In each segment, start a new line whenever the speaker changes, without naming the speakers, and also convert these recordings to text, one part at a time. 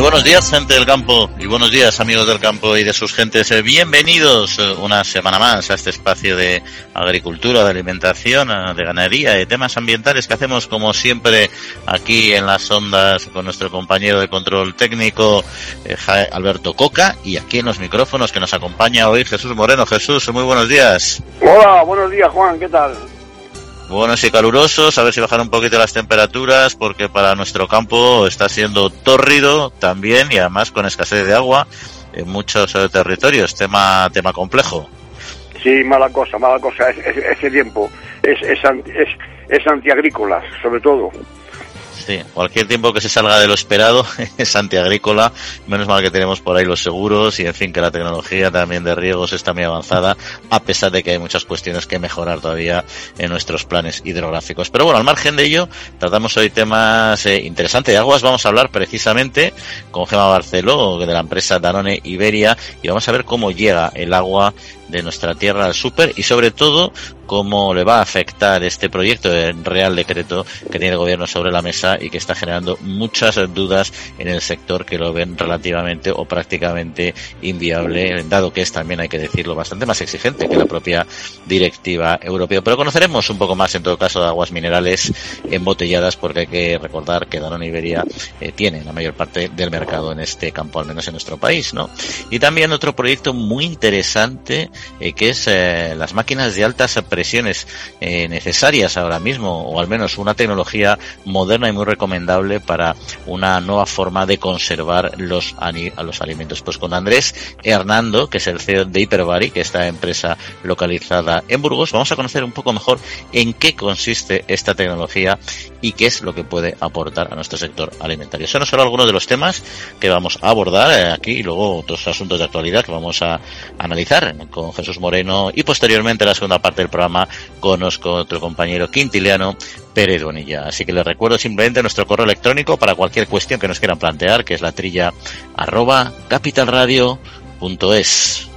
Buenos días, gente del campo, y buenos días, amigos del campo y de sus gentes. Eh, bienvenidos eh, una semana más a este espacio de agricultura, de alimentación, eh, de ganadería, de temas ambientales que hacemos, como siempre, aquí en las ondas con nuestro compañero de control técnico, Alberto Coca, y aquí en los micrófonos que nos acompaña hoy Jesús Moreno. Jesús, muy buenos días.
Hola, buenos días, Juan, ¿qué tal?
Buenos y calurosos, a ver si bajan un poquito las temperaturas, porque para nuestro campo está siendo tórrido también y además con escasez de agua en muchos eh, territorios, tema tema complejo.
Sí, mala cosa, mala cosa, ese tiempo es, es, es, es antiagrícola, sobre todo.
Sí, cualquier tiempo que se salga de lo esperado es antiagrícola. Menos mal que tenemos por ahí los seguros y, en fin, que la tecnología también de riegos está muy avanzada, a pesar de que hay muchas cuestiones que mejorar todavía en nuestros planes hidrográficos. Pero bueno, al margen de ello, tratamos hoy temas eh, interesantes de aguas. Vamos a hablar precisamente con Gema Barceló, de la empresa Danone Iberia, y vamos a ver cómo llega el agua de nuestra tierra al súper y sobre todo cómo le va a afectar este proyecto de Real Decreto que tiene el gobierno sobre la mesa y que está generando muchas dudas en el sector que lo ven relativamente o prácticamente inviable, dado que es también, hay que decirlo, bastante más exigente que la propia directiva europea. Pero conoceremos un poco más, en todo caso, de aguas minerales embotelladas, porque hay que recordar que Danone Iberia eh, tiene la mayor parte del mercado en este campo, al menos en nuestro país, ¿no? Y también otro proyecto muy interesante eh, que es eh, las máquinas de altas presiones eh, necesarias ahora mismo, o al menos una tecnología moderna y muy recomendable para una nueva forma de conservar los, los alimentos. Pues con Andrés Hernando, que es el CEO de Hyperbary, que es esta empresa localizada en Burgos, vamos a conocer un poco mejor en qué consiste esta tecnología y qué es lo que puede aportar a nuestro sector alimentario. Son solo algunos de los temas que vamos a abordar aquí y luego otros asuntos de actualidad que vamos a analizar con Jesús Moreno y posteriormente la segunda parte del programa conozco otro compañero quintiliano, Pérez Bonilla. Así que les recuerdo simplemente nuestro correo electrónico para cualquier cuestión que nos quieran plantear, que es la trilla arroba capitalradio.es.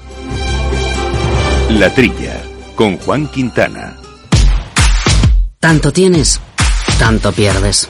La trilla con Juan Quintana.
Tanto tienes, tanto pierdes.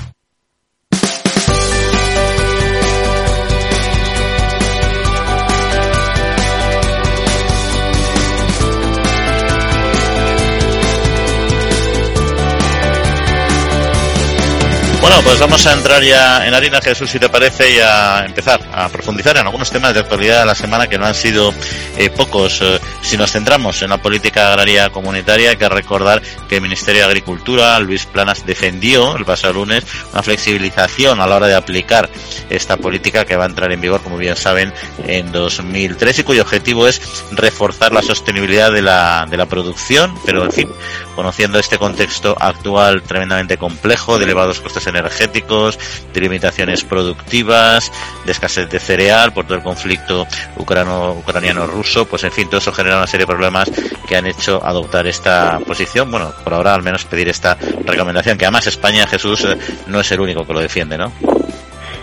Bueno, pues vamos a entrar ya en harina, Jesús, si te parece, y a empezar a profundizar en algunos temas de actualidad de la semana que no han sido eh, pocos. Eh, si nos centramos en la política agraria comunitaria, hay que recordar que el Ministerio de Agricultura, Luis Planas, defendió el pasado lunes una flexibilización a la hora de aplicar esta política que va a entrar en vigor, como bien saben, en 2003 y cuyo objetivo es reforzar la sostenibilidad de la, de la producción, pero en fin, conociendo este contexto actual tremendamente complejo de elevados costes energéticos, energéticos, de limitaciones productivas, de escasez de cereal por todo el conflicto ucraniano-ruso, pues en fin, todo eso genera una serie de problemas que han hecho adoptar esta posición, bueno, por ahora al menos pedir esta recomendación, que además España, Jesús, eh, no es el único que lo defiende, ¿no?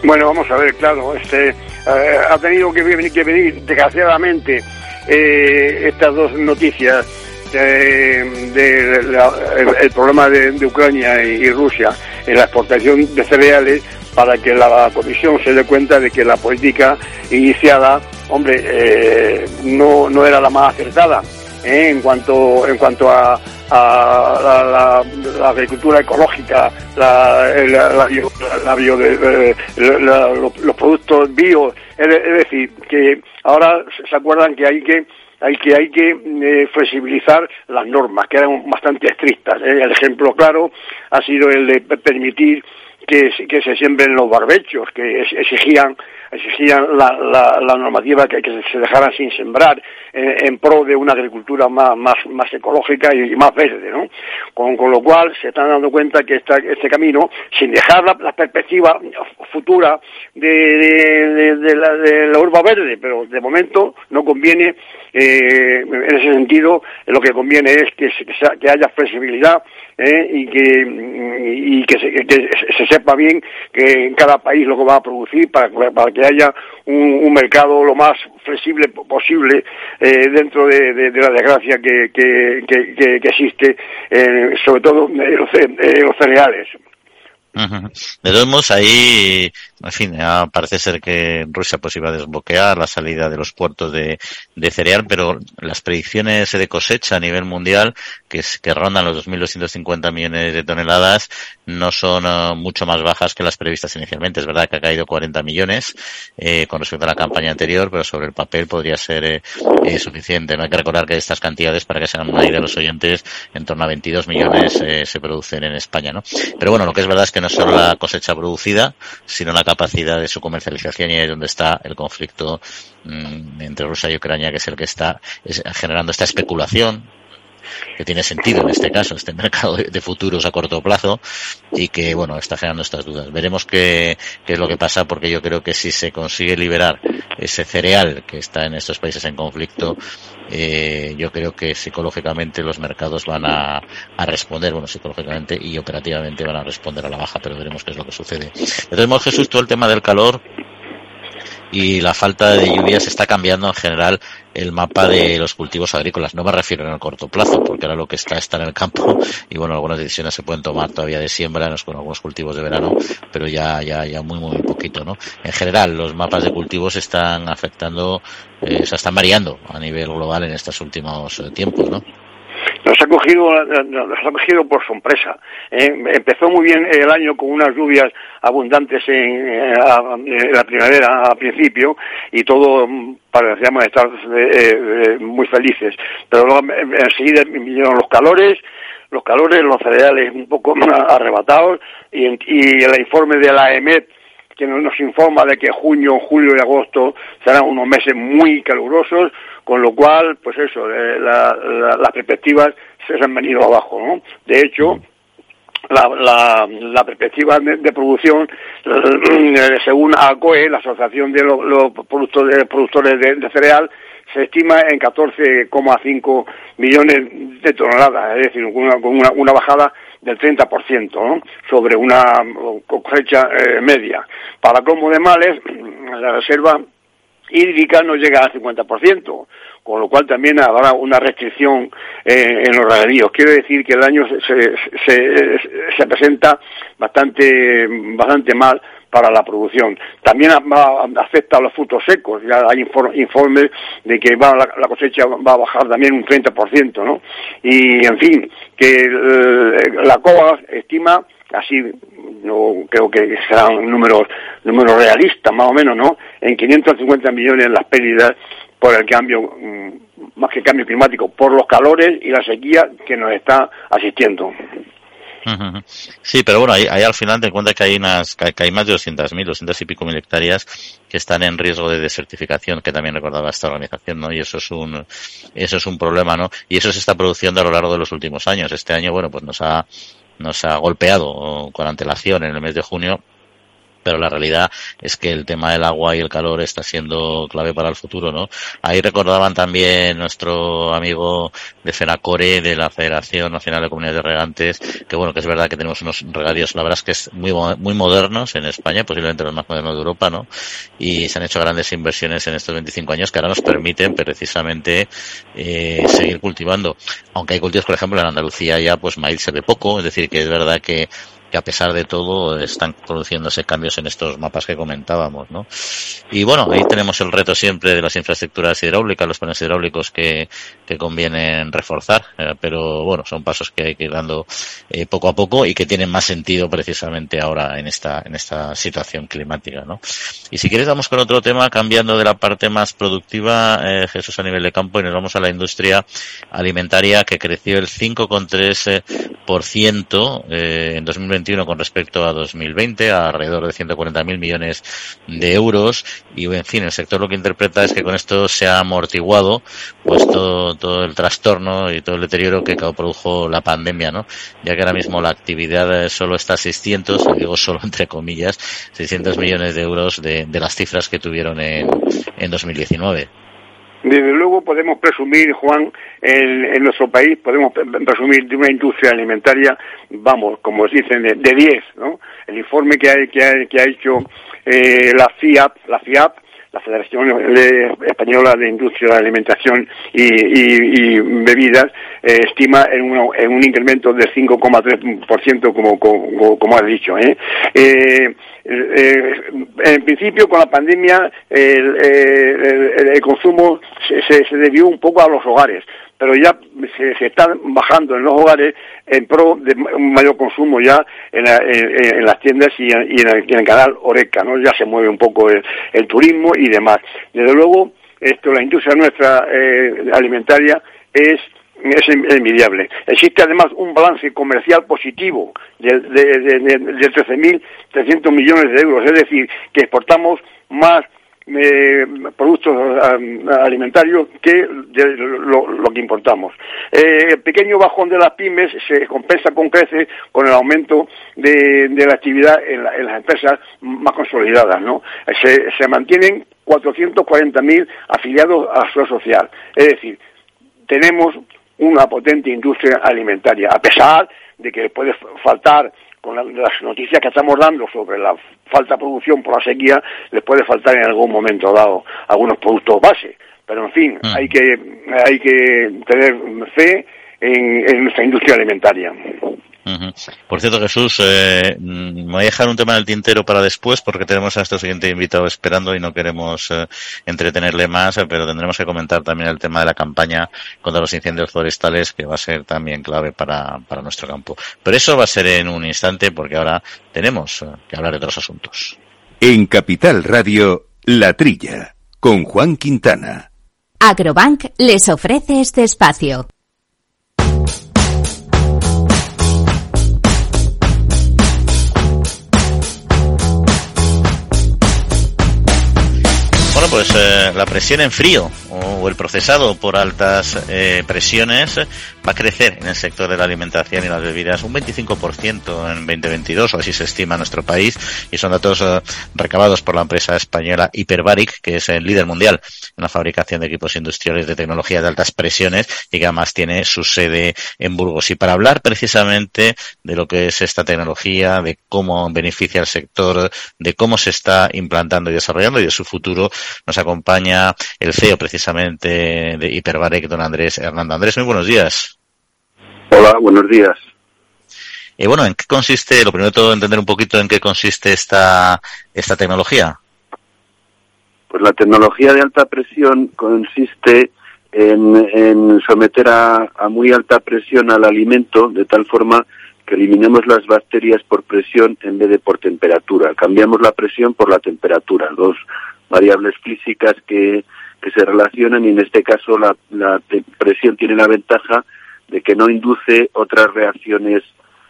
Bueno, vamos a ver, claro, este eh, ha tenido que venir, que venir desgraciadamente eh, estas dos noticias de, el, problema de, Ucrania y, Rusia en la exportación de cereales para que la Comisión se dé cuenta de que la política iniciada, hombre, eh, no, no era la más acertada ¿eh? en cuanto en cuanto a, la, agricultura ecológica, la, la, bio, de, los productos bio, es decir, que ahora se acuerdan que hay que hay que, hay que eh, flexibilizar las normas, que eran bastante estrictas. ¿eh? El ejemplo claro ha sido el de permitir que, que se siembren los barbechos, que exigían exigían la, la, normativa que, que, se dejara sin sembrar en, pro de una agricultura más, más, más ecológica y, más verde, ¿no? Con, con, lo cual se están dando cuenta que esta, este camino, sin dejar la, perspectiva futura de, de, la, de la urba verde, pero de momento no conviene eh, en ese sentido, lo que conviene es que, que haya flexibilidad ¿eh? y que, y que, se, sepa bien que en cada país lo que va a producir para, para que haya un, mercado lo más flexible posible eh, dentro de, la desgracia que, que, existe, eh, sobre todo en los cereales.
Ahí, en fin, parece ser que Rusia pues iba a desbloquear la salida de los puertos de, cereal, pero las predicciones de cosecha a nivel mundial, que, que rondan los 2.250 millones de toneladas, no son eh, mucho más bajas que las previstas inicialmente. Es verdad que ha caído 40 millones eh, con respecto a la campaña anterior, pero sobre el papel podría ser eh, suficiente. No hay que recordar que estas cantidades, para que se hagan una idea los oyentes, en torno a 22 millones se producen en España, ¿no? Pero bueno, lo que es verdad es que no solo la cosecha producida, sino la capacidad de su comercialización y ahí es donde está el conflicto mm, entre Rusia y Ucrania, que es el que está generando esta especulación que tiene sentido en este caso, este mercado de, futuros a corto plazo y que, bueno, está generando estas dudas. Veremos qué, qué, es lo que pasa porque yo creo que si se consigue liberar ese cereal que está en estos países en conflicto, eh, yo creo que psicológicamente los mercados van a, a, responder, bueno, psicológicamente y operativamente van a responder a la baja, pero veremos qué es lo que sucede. De todos Jesús, todo el tema del calor y la falta de lluvias está cambiando en general el mapa de los cultivos agrícolas. No me refiero en el corto plazo, porque ahora lo que está está en el campo y bueno, algunas decisiones se pueden tomar todavía de siembra con algunos cultivos de verano, pero ya, ya, ya muy, muy poquito, ¿no? En general, los mapas de cultivos están afectando, eh, se están variando a nivel global en estos últimos eh, tiempos, ¿no?
Nos ha cogido, nos ha cogido por sorpresa. ¿eh? empezó muy bien el año con unas lluvias abundantes en, la primavera a principio y todo mm, parecíamos estar eh, eh, muy felices. Pero luego enseguida vinieron los calores, los calores, los cereales un poco arrebatados y, y el informe de la EMET que nos informa de que junio, julio y agosto serán unos meses muy calurosos, con lo cual, pues eso, eh, las perspectivas se han venido abajo, ¿no? De hecho, la, la, perspectiva de, producción, eh, según ACOE, la Asociación de los, productores, productores de, cereal, se estima en 14,5 millones de toneladas, es decir, con una, una, bajada del 30% ¿no? sobre una cosecha eh, media. Para como de males, la reserva hídrica no llega al 50%, con lo cual también habrá una restricción eh, en los regadíos. Quiero decir que el año se, se, se, presenta bastante, bastante mal para la producción. También afecta a los frutos secos. Ya hay informes de que va, la, cosecha va a bajar también un 30%, ¿no? Y, en fin, que la COA estima así no creo que serán números números realistas más o menos no en 550 millones las pérdidas por el cambio mm, más que cambio climático por los calores y la sequía que nos está asistiendo
Sí, pero bueno, ahí, al final te cuenta que hay unas, que hay más de 200.000, 200 y pico mil hectáreas que están en riesgo de desertificación, que también recordaba esta organización, ¿no? Y eso es un, eso es un problema, ¿no? Y eso se está produciendo a lo largo de los últimos años. Este año, bueno, pues nos ha, nos ha golpeado con antelación en el mes de junio pero la realidad es que el tema del agua y el calor está siendo clave para el futuro, ¿no? Ahí recordaban también nuestro amigo de FENACORE, de la Federación Nacional de Comunidades de Regantes, que bueno, que es verdad que tenemos unos regadíos, la verdad es que es muy, muy modernos en España, posiblemente los más modernos de Europa, ¿no? Y se han hecho grandes inversiones en estos 25 años que ahora nos permiten precisamente eh, seguir cultivando. Aunque hay cultivos, por ejemplo, en Andalucía ya pues maíz se ve poco, es decir, que es verdad que que a pesar de todo están produciéndose cambios en estos mapas que comentábamos, ¿no? Y bueno, ahí tenemos el reto siempre de las infraestructuras hidráulicas, los paneles hidráulicos que, que convienen reforzar, eh, pero bueno, son pasos que hay que ir dando eh, poco a poco y que tienen más sentido precisamente ahora en esta, en esta situación climática, ¿no? Y si quieres vamos con otro tema, cambiando de la parte más productiva, eh, Jesús, a nivel de campo, y nos vamos a la industria alimentaria que creció el 5,3% eh, en 2020 2021 con respecto a 2020, a alrededor de 140.000 millones de euros. Y, en fin, el sector lo que interpreta es que con esto se ha amortiguado pues todo, todo el trastorno y todo el deterioro que produjo la pandemia, ¿no? Ya que ahora mismo la actividad solo está a 600, digo solo entre comillas, 600 millones de euros de, de las cifras que tuvieron en, en 2019.
Desde luego podemos presumir, Juan, en, nuestro país podemos presumir de una industria alimentaria, vamos, como dicen, de 10, ¿no? El informe que ha, que ha, hecho eh, la FIAP, la FIAP, la Federación Española de Industria de Alimentación y, Bebidas eh, estima en, en, un incremento del 5,3% como, como, como has dicho. ¿eh? Eh, en principio, con la pandemia, el, consumo se, se, debió un poco a los hogares, pero ya se, se están bajando en los hogares en pro de un mayor consumo ya en, en, las tiendas y, en, el, canal Oreca, ¿no? Ya se mueve un poco el, turismo y demás. Desde luego, esto, la industria nuestra eh, alimentaria es es envidiable. Existe además un balance comercial positivo de, de, de, de 13.300 millones de euros, es decir, que exportamos más eh, productos alimentarios que de lo, que importamos. Eh, el pequeño bajón de las pymes se compensa con creces con el aumento de, la actividad en, las empresas más consolidadas. ¿no? Se, se mantienen 440.000 afiliados a su social. Es decir, tenemos una potente industria alimentaria, a pesar de que puede faltar con las noticias que estamos dando sobre la falta de producción por la sequía, les puede faltar en algún momento dado algunos productos base. Pero en fin, mm. hay que hay que tener fe en nuestra industria alimentaria.
Por cierto, Jesús, eh, me voy a dejar un tema en el tintero para después porque tenemos a nuestro siguiente invitado esperando y no queremos eh, entretenerle más, pero tendremos que comentar también el tema de la campaña contra los incendios forestales que va a ser también clave para, para nuestro campo. Pero eso va a ser en un instante porque ahora tenemos eh, que hablar de otros asuntos.
En Capital Radio, La Trilla, con Juan Quintana.
Agrobank les ofrece este espacio.
Pues eh, la presión en frío o el procesado por altas eh, presiones va a crecer en el sector de la alimentación y las bebidas un 25% en 2022, o así se estima en nuestro país, y son datos eh, recabados por la empresa española Hyperbaric, que es el líder mundial en la fabricación de equipos industriales de tecnología de altas presiones y que además tiene su sede en Burgos. Y para hablar precisamente de lo que es esta tecnología, de cómo beneficia al sector, de cómo se está implantando y desarrollando y de su futuro, nos acompaña el CEO precisamente de Hiperbarec, don Andrés Hernando. Andrés, muy buenos días.
Hola, buenos días.
Y bueno, ¿en qué consiste, lo primero de todo, entender un poquito en qué consiste esta, esta tecnología?
Pues la tecnología de alta presión consiste en, someter a, a, muy alta presión al alimento de tal forma que eliminemos las bacterias por presión en vez de por temperatura. Cambiamos la presión por la temperatura, dos variables físicas que, que se relacionan y en este caso la, la presión tiene la ventaja de que no induce otras reacciones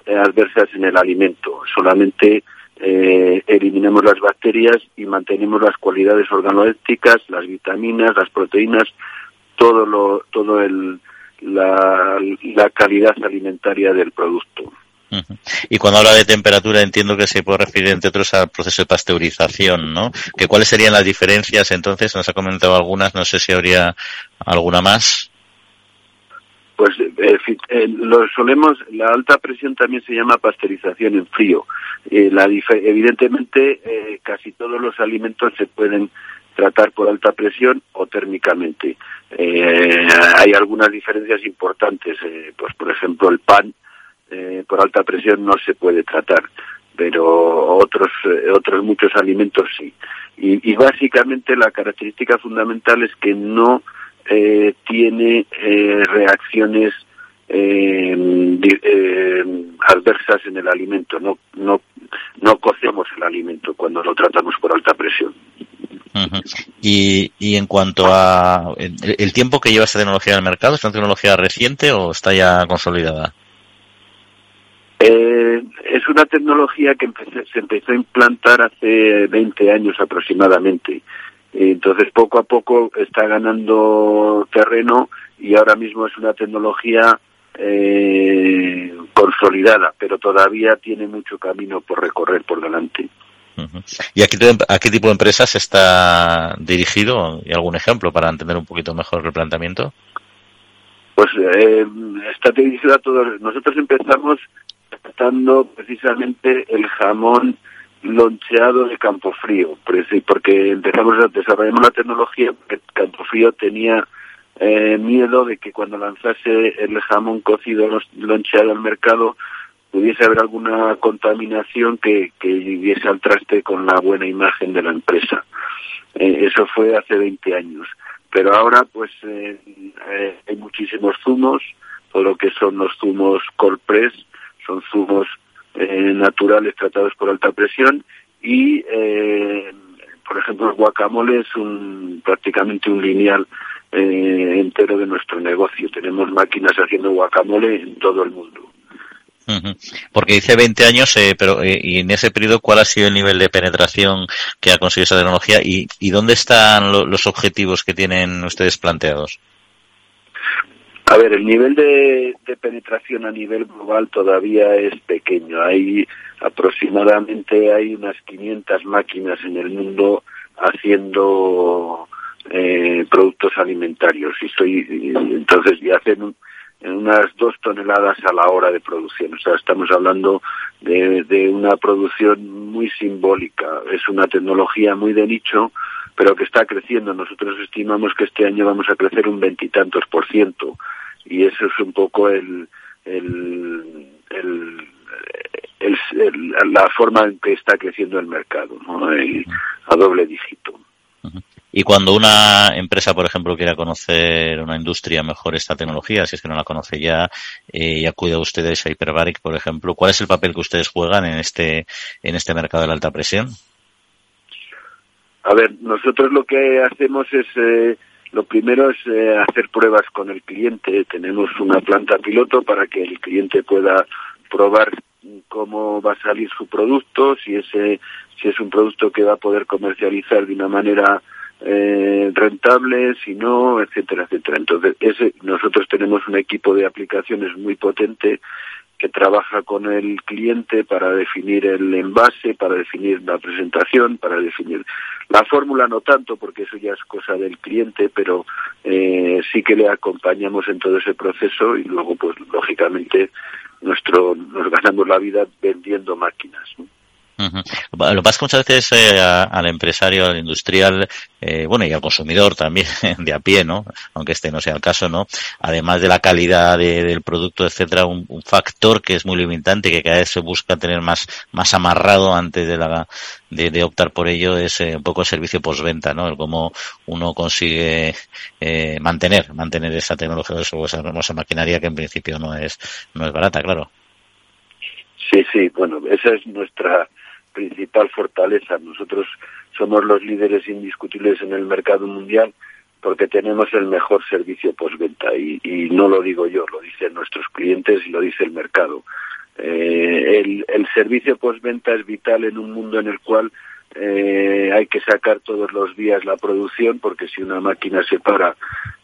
eh, adversas en el alimento. Solamente eh, eliminamos las bacterias y mantenemos las cualidades organolépticas, las vitaminas, las proteínas, todo lo, todo el, la, la calidad alimentaria del producto.
Y cuando habla de temperatura entiendo que se puede referir entre otros al proceso de pasteurización, ¿no? ¿Que ¿Cuáles serían las diferencias entonces? Nos ha comentado algunas, no sé si habría alguna más.
Pues eh, eh, lo solemos, la alta presión también se llama pasteurización en frío. Eh, la, evidentemente eh, casi todos los alimentos se pueden tratar por alta presión o térmicamente. hay algunas diferencias importantes, pues por ejemplo el pan eh, por alta presión no se puede tratar, pero otros, eh, otros muchos alimentos sí. Y, y, básicamente la característica fundamental es que no eh, tiene eh, reacciones eh, adversas en el alimento, no, no, no cocemos el alimento cuando lo tratamos por alta presión.
y, y en cuanto a el, el tiempo que lleva esta tecnología al mercado, ¿es una tecnología reciente o está ya consolidada?
Eh, es una tecnología que se empezó a implantar hace 20 años aproximadamente. Entonces, poco a poco está ganando terreno y ahora mismo es una tecnología eh, consolidada, pero todavía tiene mucho camino por recorrer por delante.
¿Y a qué, tipo de empresas está dirigido? ¿Y algún ejemplo para entender un poquito mejor el planteamiento?
Pues eh, está dirigido a todos. Nosotros empezamos tratando precisamente el jamón loncheado de Campofrío, porque empezamos a desarrollar la tecnología porque Campofrío tenía eh, miedo de que cuando lanzase el jamón cocido loncheado al mercado pudiese haber alguna contaminación que, que diese al traste con la buena imagen de la empresa. Eh, eso fue hace 20 años. Pero ahora, pues, eh, eh, hay muchísimos zumos, todo lo que son los zumos cold press, son zumos naturales tratados por alta presión y, por ejemplo, el guacamole es un, prácticamente un lineal entero de nuestro negocio. Tenemos máquinas haciendo guacamole en todo el mundo.
Porque dice 20 años, eh, pero eh, y en ese periodo, ¿cuál ha sido el nivel de penetración que ha conseguido esa tecnología y, y dónde están los objetivos que tienen ustedes planteados?
A ver, el nivel de, penetración a nivel global todavía es pequeño. Hay aproximadamente hay unas 500 máquinas en el mundo haciendo eh, productos alimentarios y estoy entonces y hacen un, en unas dos toneladas a la hora de producción. O sea, estamos hablando de, de, una producción muy simbólica. Es una tecnología muy de nicho, pero que está creciendo. Nosotros estimamos que este año vamos a crecer un veintitantos por ciento. Y eso es un poco el, el, el, la forma en que está creciendo el mercado, ¿no? a doble dígito.
Y cuando una empresa, por ejemplo, quiera conocer una industria mejor esta tecnología, si es que no la conoce ya, eh, y acude a ustedes a Hyperbaric, por ejemplo, ¿cuál es el papel que ustedes juegan en este, en este mercado de la alta presión?
A ver, nosotros lo que hacemos es, eh, lo primero es eh, hacer pruebas con el cliente. Tenemos una planta piloto para que el cliente pueda probar cómo va a salir su producto, si ese, si es un producto que va a poder comercializar de una manera eh, rentables si no, etcétera, etcétera. Entonces, ese, nosotros tenemos un equipo de aplicaciones muy potente que trabaja con el cliente para definir el envase, para definir la presentación, para definir la fórmula, no tanto porque eso ya es cosa del cliente, pero eh, sí que le acompañamos en todo ese proceso y luego, pues lógicamente, nuestro nos ganamos la vida vendiendo máquinas.
Lo que pasa que muchas veces eh, al empresario, al industrial, eh, bueno, y al consumidor también de a pie, ¿no? Aunque este no sea el caso, ¿no? Además de la calidad del producto, etcétera, un, factor que es muy limitante, que cada vez se busca tener más, más amarrado antes de la, de, optar por ello, es eh, un poco el servicio postventa, ¿no? El cómo uno consigue mantener, mantener esa tecnología, esa, esa maquinaria que en principio no es, no es barata, claro.
Sí, sí, bueno, esa es nuestra principal fortaleza. Nosotros somos los líderes indiscutibles en el mercado mundial porque tenemos el mejor servicio postventa y, no lo digo yo, lo dicen nuestros clientes y lo dice el mercado. Eh, el, el servicio postventa es vital en un mundo en el cual eh, hay que sacar todos los días la producción porque si una máquina se para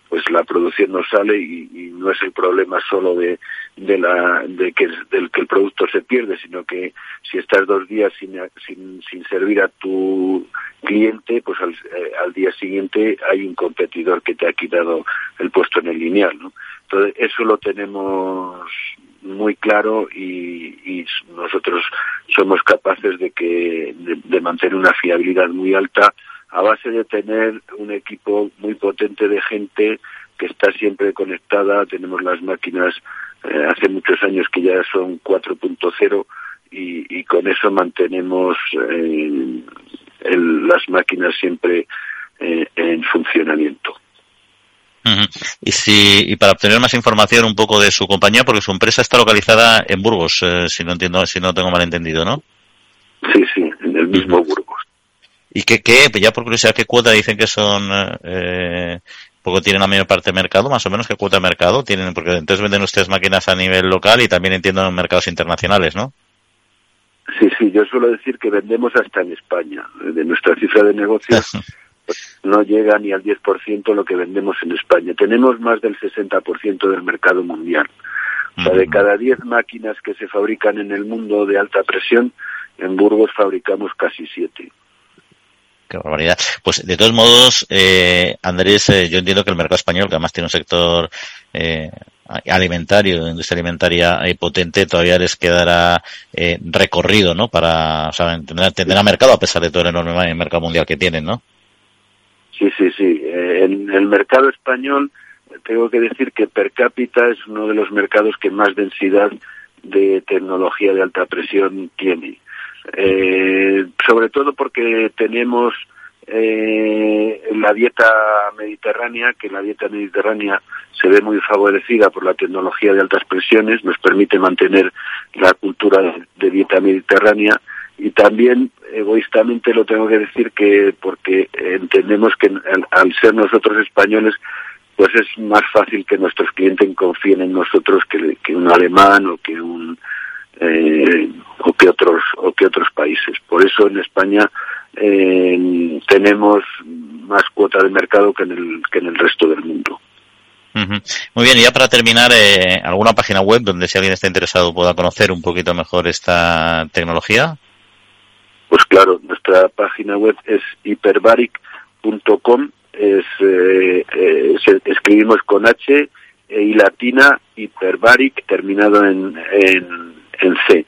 pues la producción no sale y no es el problema solo de, de la de que del que el producto se pierde sino que si estás dos días sin, sin, sin servir a tu cliente pues al, eh, al, día siguiente hay un competidor que te ha quitado el puesto en el lineal ¿no? entonces eso lo tenemos muy claro y, y nosotros somos capaces de que de, de mantener una fiabilidad muy alta a base de tener un equipo muy potente de gente que está siempre conectada, tenemos las máquinas eh, hace muchos años que ya son 4.0 y, y, con eso mantenemos eh, el, las máquinas siempre eh, en funcionamiento.
Y si y para obtener más información un poco de su compañía, porque su empresa está localizada en Burgos, eh, si no entiendo, si no tengo mal entendido, ¿no?
Sí, sí, en el mismo Burgos.
¿Y qué, qué, ya por curiosidad, qué cuota dicen que son eh, poco tienen la mayor parte de mercado, más o menos qué cuota de mercado tienen, porque entonces venden ustedes máquinas a nivel local y también entiendo en mercados internacionales, ¿no?
Sí, sí, yo suelo decir que vendemos hasta en España. De nuestra cifra de negocios pues, no llega ni al 10% lo que vendemos en España. Tenemos más del 60% del mercado mundial. O sea, de cada 10 máquinas que se fabrican en el mundo de alta presión, en Burgos fabricamos casi 7.
Qué barbaridad. Pues de todos modos, eh, Andrés, eh, yo entiendo que el mercado español, que además tiene un sector eh, alimentario, industria alimentaria eh, potente, todavía les quedará eh, recorrido, ¿no? Para, o sea, tendrá, mercado a pesar de todo el enorme mercado mundial que tienen, ¿no?
Sí, sí, sí. Eh, en el mercado español tengo que decir que per cápita es uno de los mercados que más densidad de tecnología de alta presión tiene. Eh, sobre todo porque tenemos eh, la dieta mediterránea, que la dieta mediterránea se ve muy favorecida por la tecnología de altas presiones, nos permite mantener la cultura de dieta mediterránea. Y también egoístamente lo tengo que decir que porque entendemos que al, ser nosotros españoles pues es más fácil que nuestros clientes confíen en nosotros que, que un alemán o que un eh, o que otros o que otros países. Por eso en España eh, tenemos más cuota de mercado que en el que en el resto del mundo.
Muy bien, y ya para terminar, eh, ¿alguna página web donde si alguien está interesado pueda conocer un poquito mejor esta tecnología?
Pues claro, nuestra página web es hiperbaric.com, es, eh, eh escribimos con H e y latina hiperbaric terminado en, en, en C,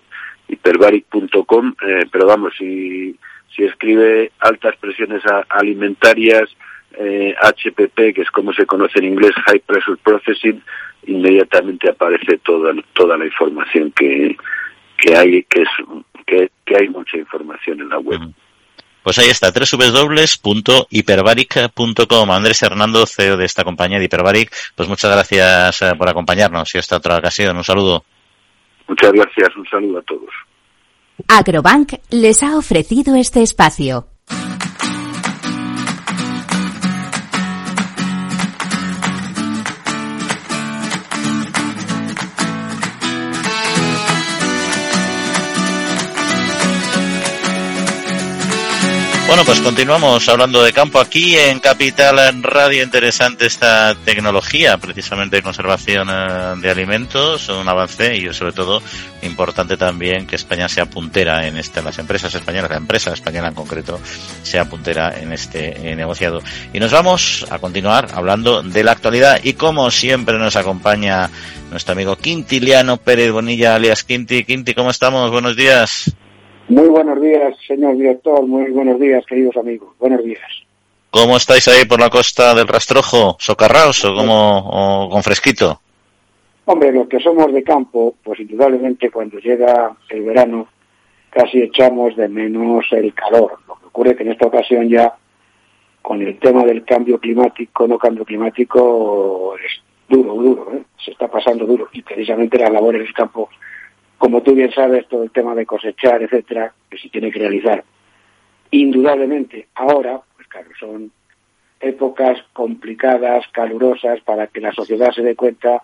hiperbaric.com, eh, pero vamos, si, si escribe altas presiones alimentarias, eh, HPP, que es como se conoce en inglés, High Pressure Processing, inmediatamente aparece toda, toda la información que, que hay, que es que, hay mucha información en la web.
Pues ahí está, www.hiperbaric.com. Andrés Hernando, CEO de esta compañía de Hiperbaric, pues muchas gracias eh, por acompañarnos y esta otra ocasión. Un saludo.
Muchas gracias, un saludo a todos.
Agrobank les ha ofrecido este espacio.
Bueno, pues continuamos hablando de campo aquí en Capital en Radio. Interesante esta tecnología, precisamente de conservación eh, de alimentos, un avance y sobre todo importante también que España sea puntera en este, las empresas españolas, la empresa española en concreto, sea puntera en este eh, negociado. Y nos vamos a continuar hablando de la actualidad y como siempre nos acompaña nuestro amigo Quintiliano Pérez Bonilla, alias Quinti. Quinti, ¿cómo estamos? Buenos días.
Muy buenos días, señor director. Muy buenos días, queridos amigos. Buenos días.
¿Cómo estáis ahí por la costa del Rastrojo? ¿Socarraos o, como, con fresquito?
Hombre, los que somos de campo, pues indudablemente cuando llega el verano casi echamos de menos el calor. Lo que ocurre que en esta ocasión ya con el tema del cambio climático, no cambio climático, es duro, duro, ¿eh? se está pasando duro. Y precisamente las labores del campo como tú bien sabes, todo el tema de cosechar, etcétera, que se tiene que realizar. Indudablemente, ahora, pues claro, son épocas complicadas, calurosas, para que la sociedad se dé cuenta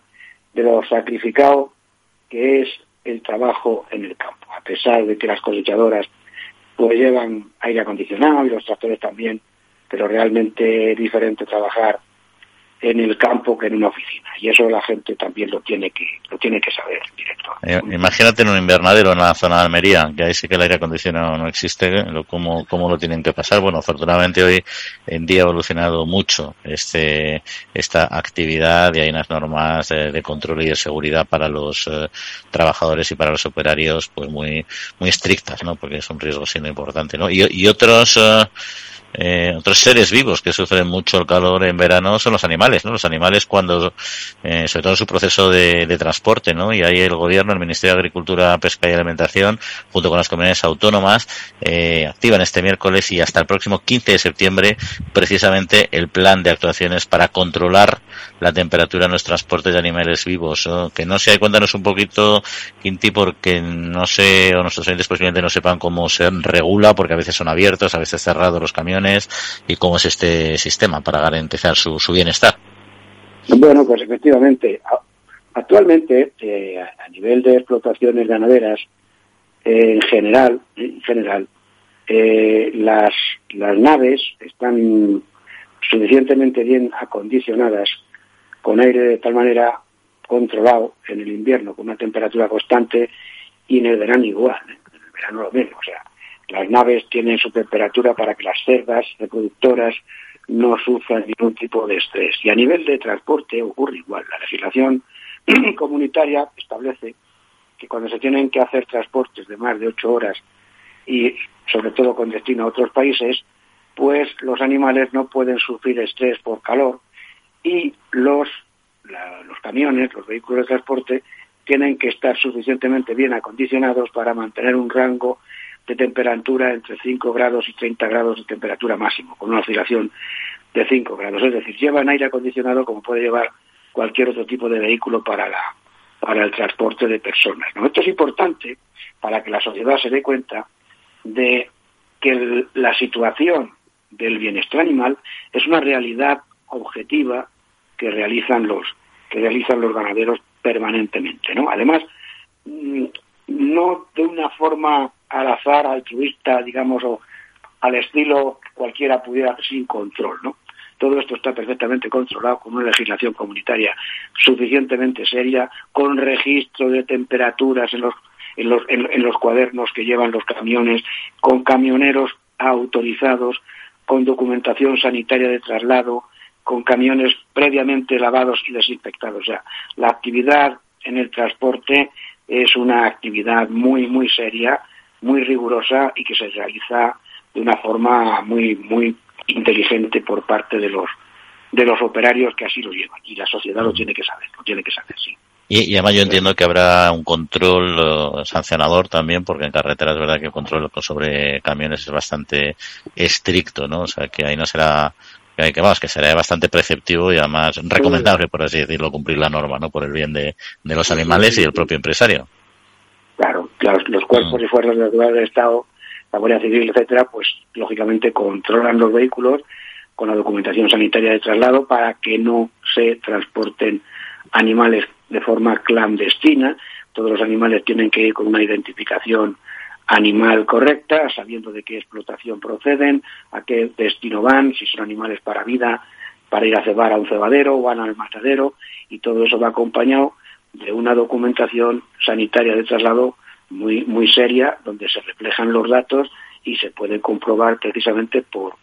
de lo sacrificado que es el trabajo en el campo. A pesar de que las cosechadoras pues llevan aire acondicionado y los tractores también, pero realmente es diferente trabajar en el campo que en una oficina. Y eso la gente también lo tiene que lo tiene que saber director.
Eh, imagínate en un invernadero en la zona de Almería que ahí sí que el aire acondicionado no existe lo, cómo, cómo lo tienen que pasar. Bueno afortunadamente hoy en día ha evolucionado mucho este esta actividad y hay unas normas de, control y de seguridad para los eh, trabajadores y para los operarios pues muy muy estrictas no porque es un riesgo siendo importante no y, y otros eh, eh, otros seres vivos que sufren mucho el calor en verano son los animales, ¿no? Los animales cuando, eh, sobre todo en su proceso de, de, transporte, ¿no? Y ahí el gobierno, el Ministerio de Agricultura, Pesca y Alimentación, junto con las comunidades autónomas, eh, activan este miércoles y hasta el próximo 15 de septiembre precisamente el plan de actuaciones para controlar la temperatura en los transportes de animales vivos. Que no sé, cuéntanos un poquito, Quinti, porque no sé, o nuestros oyentes posiblemente no sepan cómo se regula, porque a veces son abiertos, a veces cerrados los camiones y cómo es este sistema para garantizar su, bienestar.
Bueno, pues efectivamente, actualmente eh, a nivel de explotaciones ganaderas, eh, en general, en general, eh, las, las naves están suficientemente bien acondicionadas con aire de tal manera controlado en el invierno con una temperatura constante y en el verano igual, en el verano lo mismo, o sea, las naves tienen su temperatura para que las cerdas reproductoras no sufran ningún tipo de estrés. Y a nivel de transporte ocurre igual. La legislación comunitaria establece que cuando se tienen que hacer transportes de más de ocho horas y sobre todo con destino a otros países, pues los animales no pueden sufrir estrés por calor y los, los camiones, los vehículos de transporte, tienen que estar suficientemente bien acondicionados para mantener un rango de temperatura entre 5 grados y 30 grados de temperatura máximo, con una oscilación de 5 grados. Es decir, llevan aire acondicionado como puede llevar cualquier otro tipo de vehículo para, la, para el transporte de personas. ¿no? Esto es importante para que la sociedad se dé cuenta de que la situación del bienestar animal es una realidad objetiva que realizan los que realizan los ganaderos permanentemente, ¿no? Además, mm, no de una forma al azar, altruista, digamos, o al estilo cualquiera pudiera sin control, ¿no? Todo esto está perfectamente controlado con una legislación comunitaria suficientemente seria, con registro de temperaturas en los, en los, en los cuadernos que llevan los camiones, con camioneros autorizados, con documentación sanitaria de traslado, con camiones previamente lavados y desinfectados. O sea, la actividad en el transporte es una actividad muy, muy seria, muy rigurosa y que se realiza de una forma muy, muy inteligente por parte de los de los operarios que así lo llevan y la sociedad lo tiene que saber, lo tiene que saber, sí.
Y, además yo entiendo que habrá un control eh, sancionador también, porque en carretera es verdad que el control sobre camiones es bastante estricto, ¿no? O sea, que ahí no será que, vamos, que será bastante preceptivo y además recomendable, por así decirlo, cumplir la norma, ¿no? Por el bien de, de los animales y el propio empresario.
Claro, los cuerpos mm. y fuerzas de seguridad del Estado, la Guardia Civil, etcétera, pues lógicamente controlan los vehículos con la documentación sanitaria de traslado para que no se transporten animales de forma clandestina. Todos los animales tienen que ir con una identificación animal correcta, sabiendo de qué explotación proceden, a qué destino van, si son animales para vida, para ir a cebar a un cebadero o van al matadero, y todo eso va acompañado de una documentación sanitaria de traslado muy, muy seria, donde se reflejan los datos y se pueden comprobar precisamente por,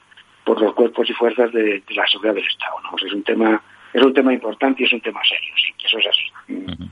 por los cuerpos y fuerzas de, la seguridad del Estado. ¿no? es un tema es un tema importante y es un tema serio, sí, eso es así.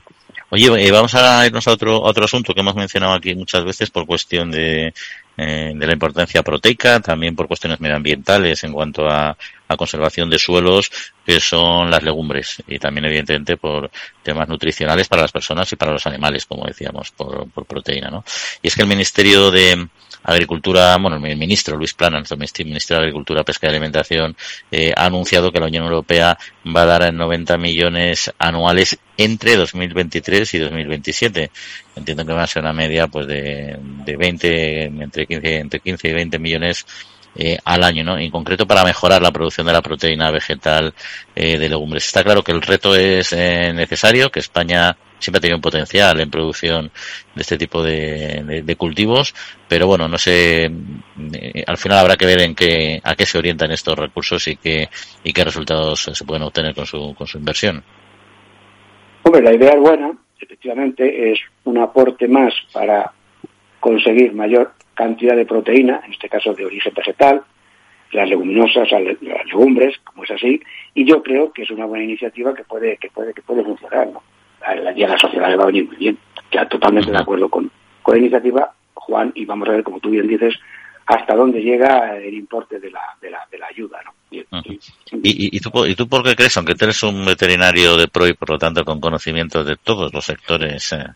Oye, eh, vamos a irnos a otro, otro asunto que hemos mencionado aquí muchas veces por cuestión de, eh, de la importancia proteica, también por cuestiones medioambientales en cuanto a, a, conservación de suelos, que son las legumbres, y también evidentemente por temas nutricionales para las personas y para los animales, como decíamos, por, por proteína, ¿no? Y es que el Ministerio de, Agricultura, bueno, el ministro Luis Plana, nuestro ministro de Agricultura, Pesca y Alimentación, eh, ha anunciado que la Unión Europea va a dar 90 millones anuales entre 2023 y 2027. Entiendo que va a ser una media pues de, de 20, entre 15, entre 15 y 20 millones eh, al año, ¿no? En concreto para mejorar la producción de la proteína vegetal eh, de legumbres. Está claro que el reto es eh, necesario, que España siempre ha tenido un potencial en producción de este tipo de, de, cultivos, pero bueno, no sé, eh, al final habrá que ver en qué, a qué se orientan estos recursos y qué, y qué resultados se pueden obtener con su, con su inversión.
Hombre, la idea es buena, efectivamente, es un aporte más para conseguir mayor cantidad de proteína, en este caso de origen vegetal, las leguminosas, las legumbres, como es así, y yo creo que es una buena iniciativa que puede, que puede, que puede funcionar, ¿no? La, a la sociedad le va a venir muy bien. Ya totalmente de acuerdo con, con la iniciativa, Juan, y vamos a ver, como tú bien dices, hasta dónde llega el importe de la, de la, de la ayuda, ¿no?
Y, y, tú, ¿Y tú por qué crees, aunque tú eres un veterinario de pro y por lo tanto con conocimiento de todos los sectores eh,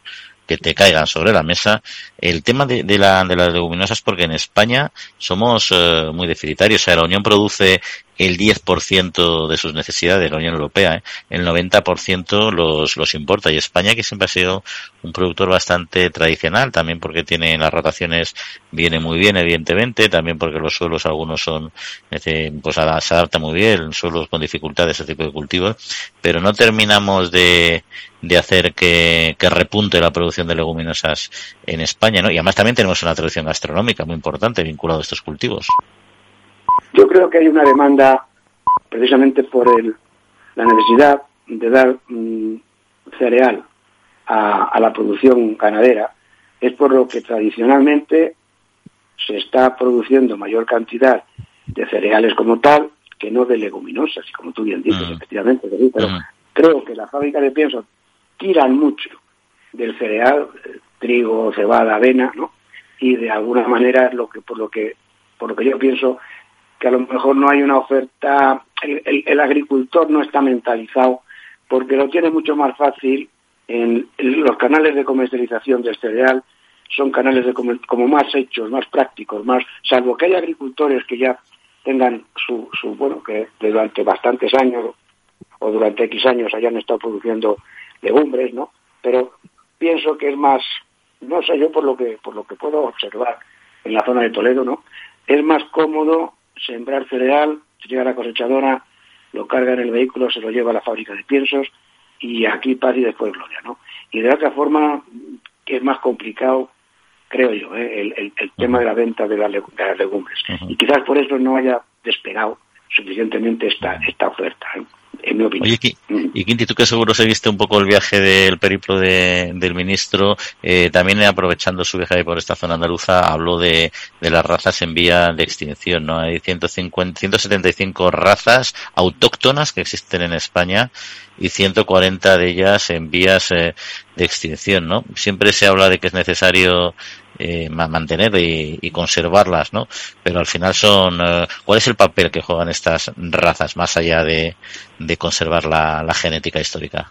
que te caigan sobre la mesa. El tema de, de, la, de las leguminosas, porque en España somos eh, muy deficitarios. O sea, la Unión produce el 10% de sus necesidades, la Unión Europea, ¿eh? el 90% los, los importa. Y España, que siempre ha sido un productor bastante tradicional, también porque tiene las rotaciones, viene muy bien, evidentemente, también porque los suelos algunos son, pues se adapta muy bien, suelos con dificultades, ese tipo de cultivos, pero no terminamos de, de hacer que, que repunte la producción de leguminosas en España, ¿no? Y además también tenemos una tradición gastronómica muy importante vinculada a estos cultivos.
Yo creo que hay una demanda precisamente por el, la necesidad de dar mm, cereal a, la producción ganadera. Es por lo que tradicionalmente se está produciendo mayor cantidad de cereales como tal que no de leguminosas, y como tú bien dices, mm. efectivamente, pero mm. creo que las fábricas de pienso tiran mucho del cereal, trigo, cebada, avena, ¿no? Y de alguna manera es lo que por lo que por lo que yo pienso que a lo mejor no hay una oferta, el, agricultor no está mentalizado porque lo tiene mucho más fácil en, los canales de comercialización del cereal son canales de como más hechos, más prácticos, más salvo que hay agricultores que ya tengan su, su bueno que durante bastantes años o durante X años hayan estado produciendo legumbres, ¿no? Pero pienso que es más, no sé yo por lo que por lo que puedo observar en la zona de Toledo, ¿no? Es más cómodo sembrar cereal, llega a la cosechadora, lo carga en el vehículo, se lo lleva a la fábrica de piensos y aquí paz y después gloria, ¿no? Y de otra forma, que es más complicado, creo yo, ¿eh? el, tema de la venta de, las legumbres. Y quizás por eso no haya despegado suficientemente esta, esta oferta. ¿eh? En mi opinión.
Oye, y Quinti, tú que seguro seguiste un poco el viaje del periplo de, del ministro, eh, también aprovechando su viaje por esta zona andaluza, habló de, de las razas en vía de extinción, ¿no? Hay 150, 175 razas autóctonas que existen en España y 140 de ellas en vías eh, de extinción, ¿no? Siempre se habla de que es necesario eh, mantener y, conservarlas, ¿no? Pero al final son, eh, ¿cuál es el papel que juegan estas razas más allá de, conservar la, genética histórica?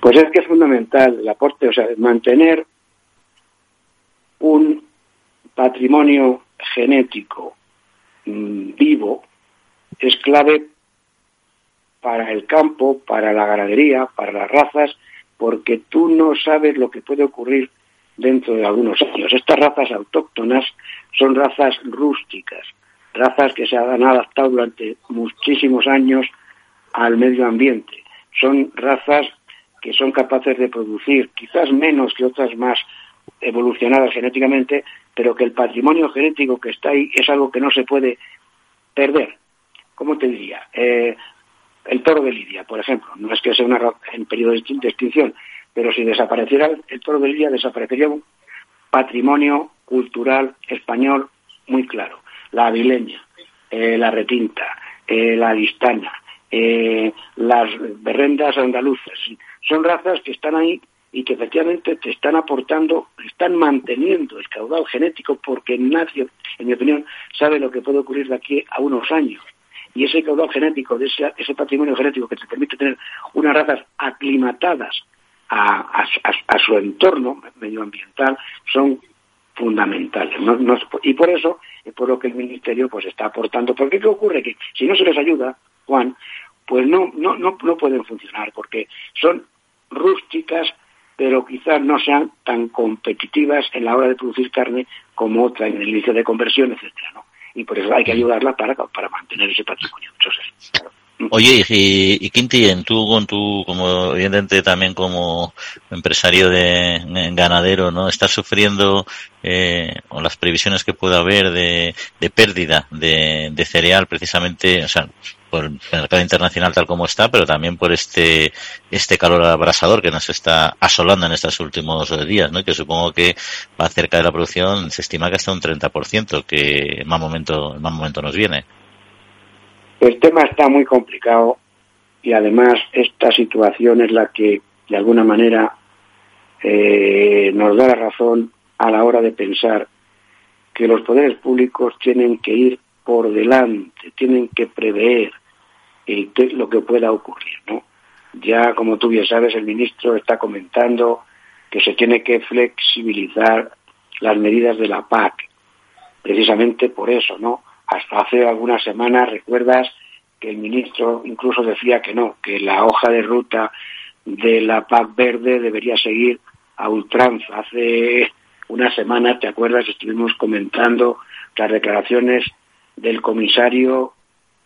Pues es que es fundamental el aporte, o sea, mantener un patrimonio genético mm, vivo es clave para el campo, para la ganadería, para las razas, porque tú no sabes lo que puede ocurrir dentro de algunos años. Estas razas autóctonas son razas rústicas, razas que se han adaptado durante muchísimos años al medio ambiente. Son razas que son capaces de producir, quizás menos que otras más evolucionadas genéticamente, pero que el patrimonio genético que está ahí es algo que no se puede perder. ¿Cómo te diría? Eh, el toro de Lidia, por ejemplo, no es que sea una en periodo de extinción, pero si desapareciera el toro del día, desaparecería un patrimonio cultural español muy claro. La avileña, eh, la retinta, eh, la distana, eh, las berrendas andaluzas. Son razas que están ahí y que efectivamente te están aportando, están manteniendo el caudal genético porque nadie, en mi opinión, sabe lo que puede ocurrir de aquí a unos años. Y ese caudal genético, de ese, ese patrimonio genético que te permite tener unas razas aclimatadas a, su entorno medioambiental son fundamentales. y por eso es por lo que el Ministerio pues está aportando. Porque ¿qué ocurre? Que si no se les ayuda, Juan, pues no, no, no, no pueden funcionar, porque son rústicas, pero quizás no sean tan competitivas en la hora de producir carne como otra en el inicio de conversión, etcétera, ¿no? Y por eso hay que ayudarla para, para mantener ese patrimonio. claro.
Oye, y, y Quinti, tú con tu, como evidentemente también como empresario de, ganadero, ¿no? Estás sufriendo eh, o las previsiones que pueda haber de, de pérdida de, de, cereal, precisamente, o sea, por el mercado internacional tal como está, pero también por este este calor abrasador que nos está asolando en estos últimos días, ¿no? Que supongo que va cerca de la producción, se estima que hasta un 30%, que en más momento, en más momento nos viene.
El tema está muy complicado y además esta situación es la que de alguna manera eh, nos da la razón a la hora de pensar que los poderes públicos tienen que ir por delante, tienen que prever eh, lo que pueda ocurrir, ¿no? Ya, como tú bien sabes, el ministro está comentando que se tiene que flexibilizar las medidas de la PAC, precisamente por eso, ¿no? Hasta hace algunas semanas, recuerdas, que el ministro incluso decía que no, que la hoja de ruta de la PAC verde debería seguir a ultranza. Hace una semana, ¿te acuerdas? Estuvimos comentando las declaraciones del comisario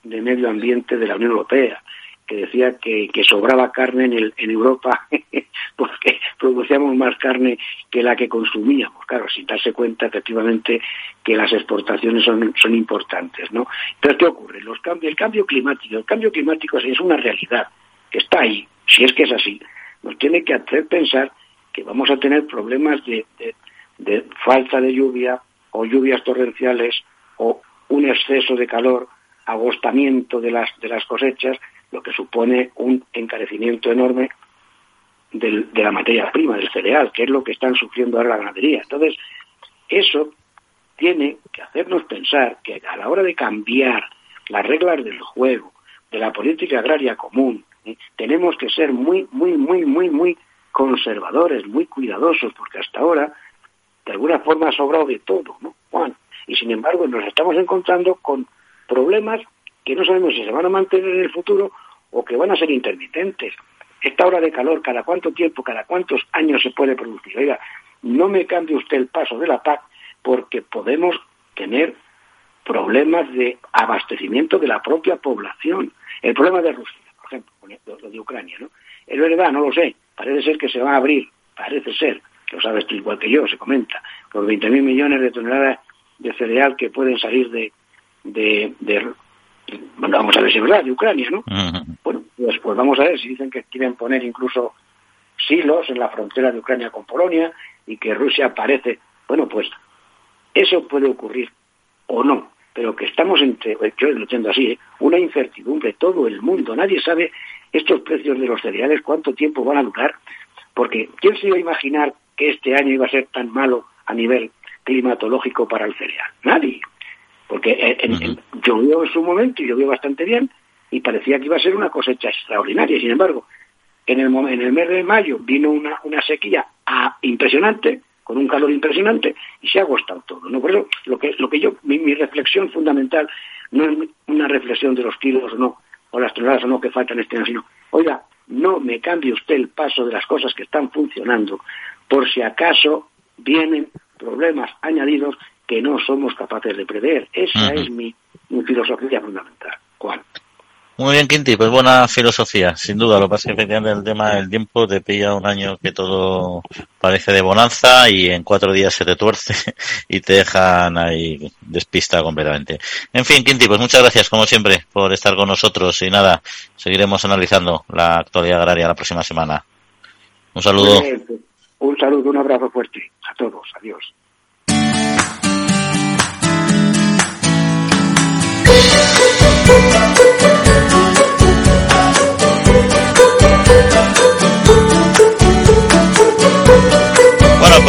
de Medio Ambiente de la Unión Europea, que decía que, sobraba carne en, el, en Europa porque producíamos más carne que la que consumíamos. Claro, sin darse cuenta efectivamente que las exportaciones son, importantes, ¿no? Pero ¿qué ocurre? Los cambios, el cambio climático, el cambio climático es una realidad que está ahí, si es que es así, nos tiene que hacer pensar que vamos a tener problemas de, de, de falta de lluvia o lluvias torrenciales o un exceso de calor, agostamiento de las, de las cosechas, lo que supone un encarecimiento enorme del, de la materia prima, del cereal, que es lo que están sufriendo ahora la ganadería. Entonces, eso tiene que hacernos pensar que a la hora de cambiar las reglas del juego, de la política agraria común, ¿eh? tenemos que ser muy, muy, muy, muy, muy conservadores, muy cuidadosos, porque hasta ahora, de alguna forma, ha sobrado de todo, ¿no, Juan? Y sin embargo, nos estamos encontrando con problemas que no sabemos si se van a mantener en el futuro o que van a ser intermitentes. Esta hora de calor, cada cuánto tiempo, cada cuántos años se puede producir. Oiga, no me cambie usted el paso de la PAC porque podemos tener problemas de abastecimiento de la propia población. El problema de Rusia, por ejemplo, lo de Ucrania, ¿no? Es verdad, no lo sé. Parece ser que se va a abrir, parece ser, lo sabes tú igual que yo, se comenta, los 20.000 millones de toneladas de cereal que pueden salir de, de, de, bueno, vamos a ver si es verdad, de Ucrania, ¿no? Bueno, pues, pues vamos a ver si dicen que quieren poner incluso silos en la frontera de Ucrania con Polonia y que Rusia parece, bueno, pues eso puede ocurrir o no, pero que estamos entre, yo lo entiendo así, ¿eh? una incertidumbre, todo el mundo, nadie sabe estos precios de los cereales, cuánto tiempo van a durar, porque ¿quién se iba a imaginar que este año iba a ser tan malo a nivel climatológico para el cereal? Nadie porque en, en, llovió en su momento y llovió bastante bien y parecía que iba a ser una cosecha extraordinaria. Sin embargo, en el, en el mes de mayo vino una, una sequía a, impresionante, con un calor impresionante, y se ha agostado todo. ¿no? Por eso, lo que, lo que yo, mi, mi reflexión fundamental no es una reflexión de los kilos o no, o las toneladas o no que faltan este año, sino, oiga, no me cambie usted el paso de las cosas que están funcionando, por si acaso vienen problemas añadidos que no somos capaces de prever. Esa uh -huh. es mi, mi, filosofía fundamental. ¿Cuál?
Muy bien, Quinti, pues buena filosofía, sin duda. Lo que pasa es que el tema del tiempo te pilla un año que todo parece de bonanza y en cuatro días se te tuerce y te dejan ahí despista completamente. En fin, Quinti, pues muchas gracias como siempre por estar con nosotros y nada, seguiremos analizando la actualidad agraria la próxima semana. Un saludo.
Bien, un saludo, un abrazo fuerte a todos. Adiós.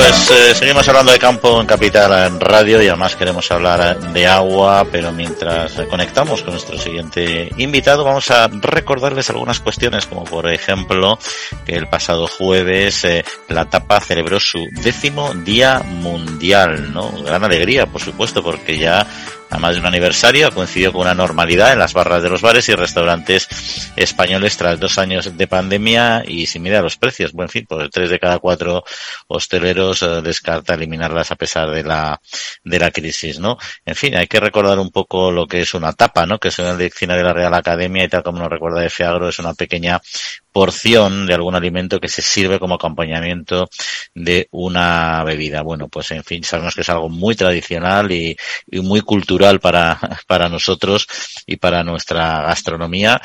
Pues eh, seguimos hablando de campo en Capital en Radio y además queremos hablar de agua, pero mientras conectamos con nuestro siguiente invitado vamos a recordarles algunas cuestiones, como por ejemplo que el pasado jueves eh, la TAPA celebró su décimo Día Mundial, ¿no? Gran alegría, por supuesto, porque ya a más de un aniversario, coincidió con una normalidad en las barras de los bares y restaurantes españoles tras dos años de pandemia y sin mirar los precios. Bueno, en fin, pues tres de cada cuatro hosteleros eh, descarta eliminarlas a pesar de la, de la crisis, ¿no? En fin, hay que recordar un poco lo que es una tapa, ¿no? Que según el diccionario de la Real Academia y tal como nos recuerda de Feagro, es una pequeña porción de algún alimento que se sirve como acompañamiento de una bebida. Bueno, pues en fin, sabemos que es algo muy tradicional y, muy cultural para, para nosotros y para nuestra gastronomía.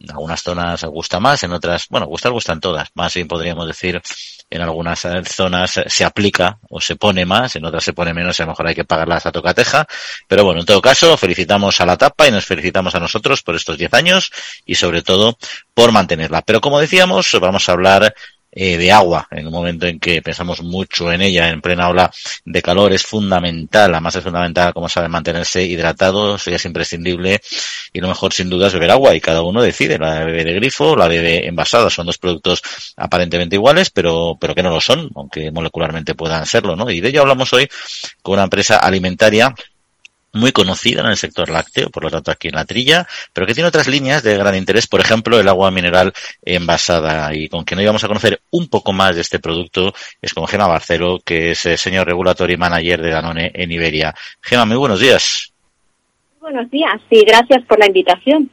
En algunas zonas gusta más, en otras, bueno, gustar gustan todas. Más bien podríamos decir, en algunas zonas se aplica o se pone más, en otras se pone menos a lo mejor hay que pagarlas a tocateja. Pero bueno, en todo caso, felicitamos a la tapa y nos felicitamos a nosotros por estos 10 años y sobre todo por mantenerla. Pero como decíamos, vamos a hablar eh, de agua en un momento en que pensamos mucho en ella en plena ola de calor es fundamental, además es fundamental como sabe mantenerse hidratado, eso ya es imprescindible y lo mejor sin duda es beber agua y cada uno decide, la bebe de grifo, la bebe envasada, son dos productos aparentemente iguales pero, pero que no lo son, aunque molecularmente puedan serlo, ¿no? Y de ello hablamos hoy con una empresa alimentaria muy conocida en el sector lácteo, por lo tanto aquí en la trilla, pero que tiene otras líneas de gran interés, por ejemplo, el agua mineral envasada. Y con quien hoy vamos a conocer un poco más de este producto es con Gema Barcelo, que es el señor regulatory manager de Danone en Iberia. Gema, muy buenos días.
Buenos días y gracias por la invitación.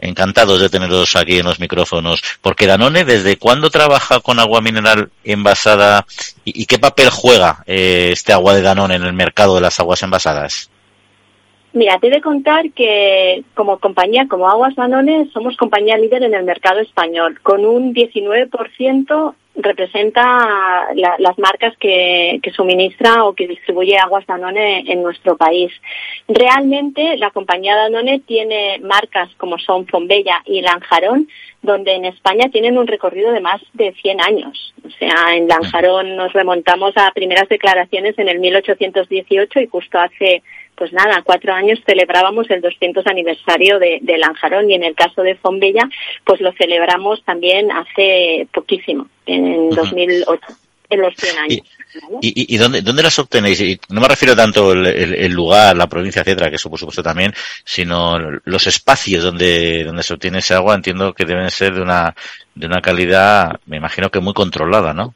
Encantados de teneros aquí en los micrófonos. Porque Danone, ¿desde cuándo trabaja con agua mineral envasada y, qué papel juega eh, este agua de Danone en el mercado de las aguas envasadas?
Mira, te he de contar que como compañía, como Aguas Danone, somos compañía líder en el mercado español, con un 19% representa las marcas que, suministra o que distribuye Aguas Danone en nuestro país. Realmente la compañía Danone tiene marcas como son Fombella y Lanjarón, donde en España tienen un recorrido de más de 100 años. O sea, en Lanjarón nos remontamos a primeras declaraciones en el 1818 y justo hace pues nada, cuatro años celebrábamos el 200 aniversario de, Lanjarón y en el caso de Fombella, pues lo celebramos también hace poquísimo, en 2008, en los 100 años.
¿Y, y, dónde, dónde, las obtenéis? Y no me refiero tanto el, el, lugar, la provincia, etcétera, que eso por supuesto también, sino los espacios donde, donde se obtiene ese agua, entiendo que deben ser de una, de una calidad, me imagino que muy controlada, ¿no?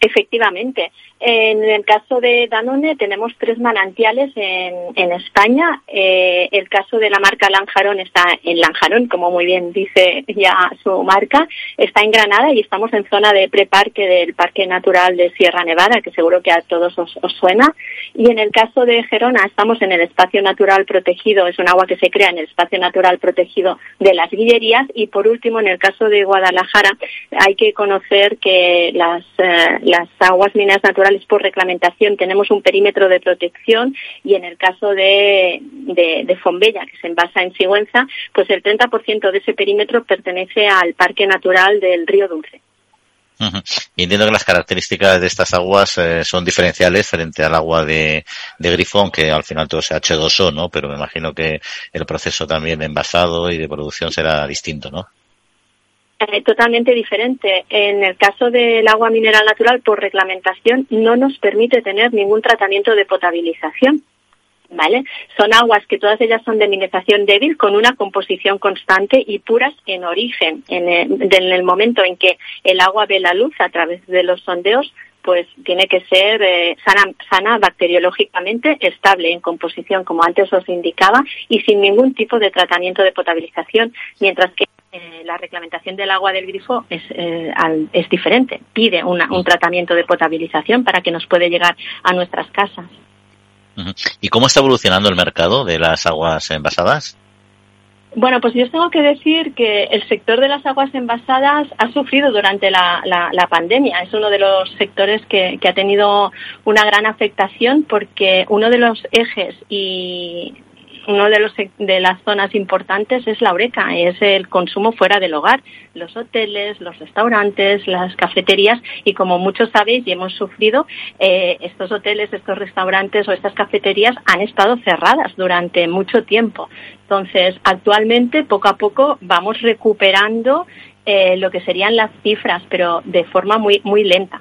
Efectivamente. En el caso de Danone tenemos tres manantiales en, en España. Eh, el caso de la marca Lanjarón está en Lanjarón, como muy bien dice ya su marca. Está en Granada y estamos en zona de preparque del Parque Natural de Sierra Nevada, que seguro que a todos os, os, suena. Y en el caso de Gerona estamos en el espacio natural protegido. Es un agua que se crea en el espacio natural protegido de las Guillerías. Y por último, en el caso de Guadalajara, hay que conocer que las, eh, las aguas mineras naturales por reglamentación tenemos un perímetro de protección y en el caso de, de, Fombella, que se envasa en Sigüenza, pues el 30% de ese perímetro pertenece al Parque Natural del Río Dulce.
Y entiendo que las características de estas aguas eh, son diferenciales frente al agua de, de grifón, que al final todo es H2O, ¿no? Pero me imagino que el proceso también de envasado y de producción será distinto, ¿no?
Eh, totalmente diferente. En el caso del agua mineral natural, por reglamentación, no nos permite tener ningún tratamiento de potabilización. ¿Vale? Son aguas que todas ellas son de mineralización débil con una composición constante y puras en origen. En el, momento en que el agua ve la luz a través de los sondeos, pues tiene que ser eh, sana, sana bacteriológicamente, estable en composición, como antes os indicaba, y sin ningún tipo de tratamiento de potabilización, mientras que eh, la reglamentación del agua del grifo es, eh, es diferente. Pide un tratamiento de potabilización para que nos puede llegar a nuestras casas.
¿Y cómo está evolucionando el mercado de las aguas envasadas?
Bueno, pues yo tengo que decir que el sector de las aguas envasadas ha sufrido durante la, la, pandemia. Es uno de los sectores que, que, ha tenido una gran afectación porque uno de los ejes y uno de los de las zonas importantes es la Oreca, es el consumo fuera del hogar, los hoteles, los restaurantes, las cafeterías y como muchos sabéis y hemos sufrido, eh, estos hoteles, estos restaurantes o estas cafeterías han estado cerradas durante mucho tiempo. Entonces, actualmente, poco a poco, vamos recuperando eh, lo que serían las cifras, pero de forma muy muy lenta.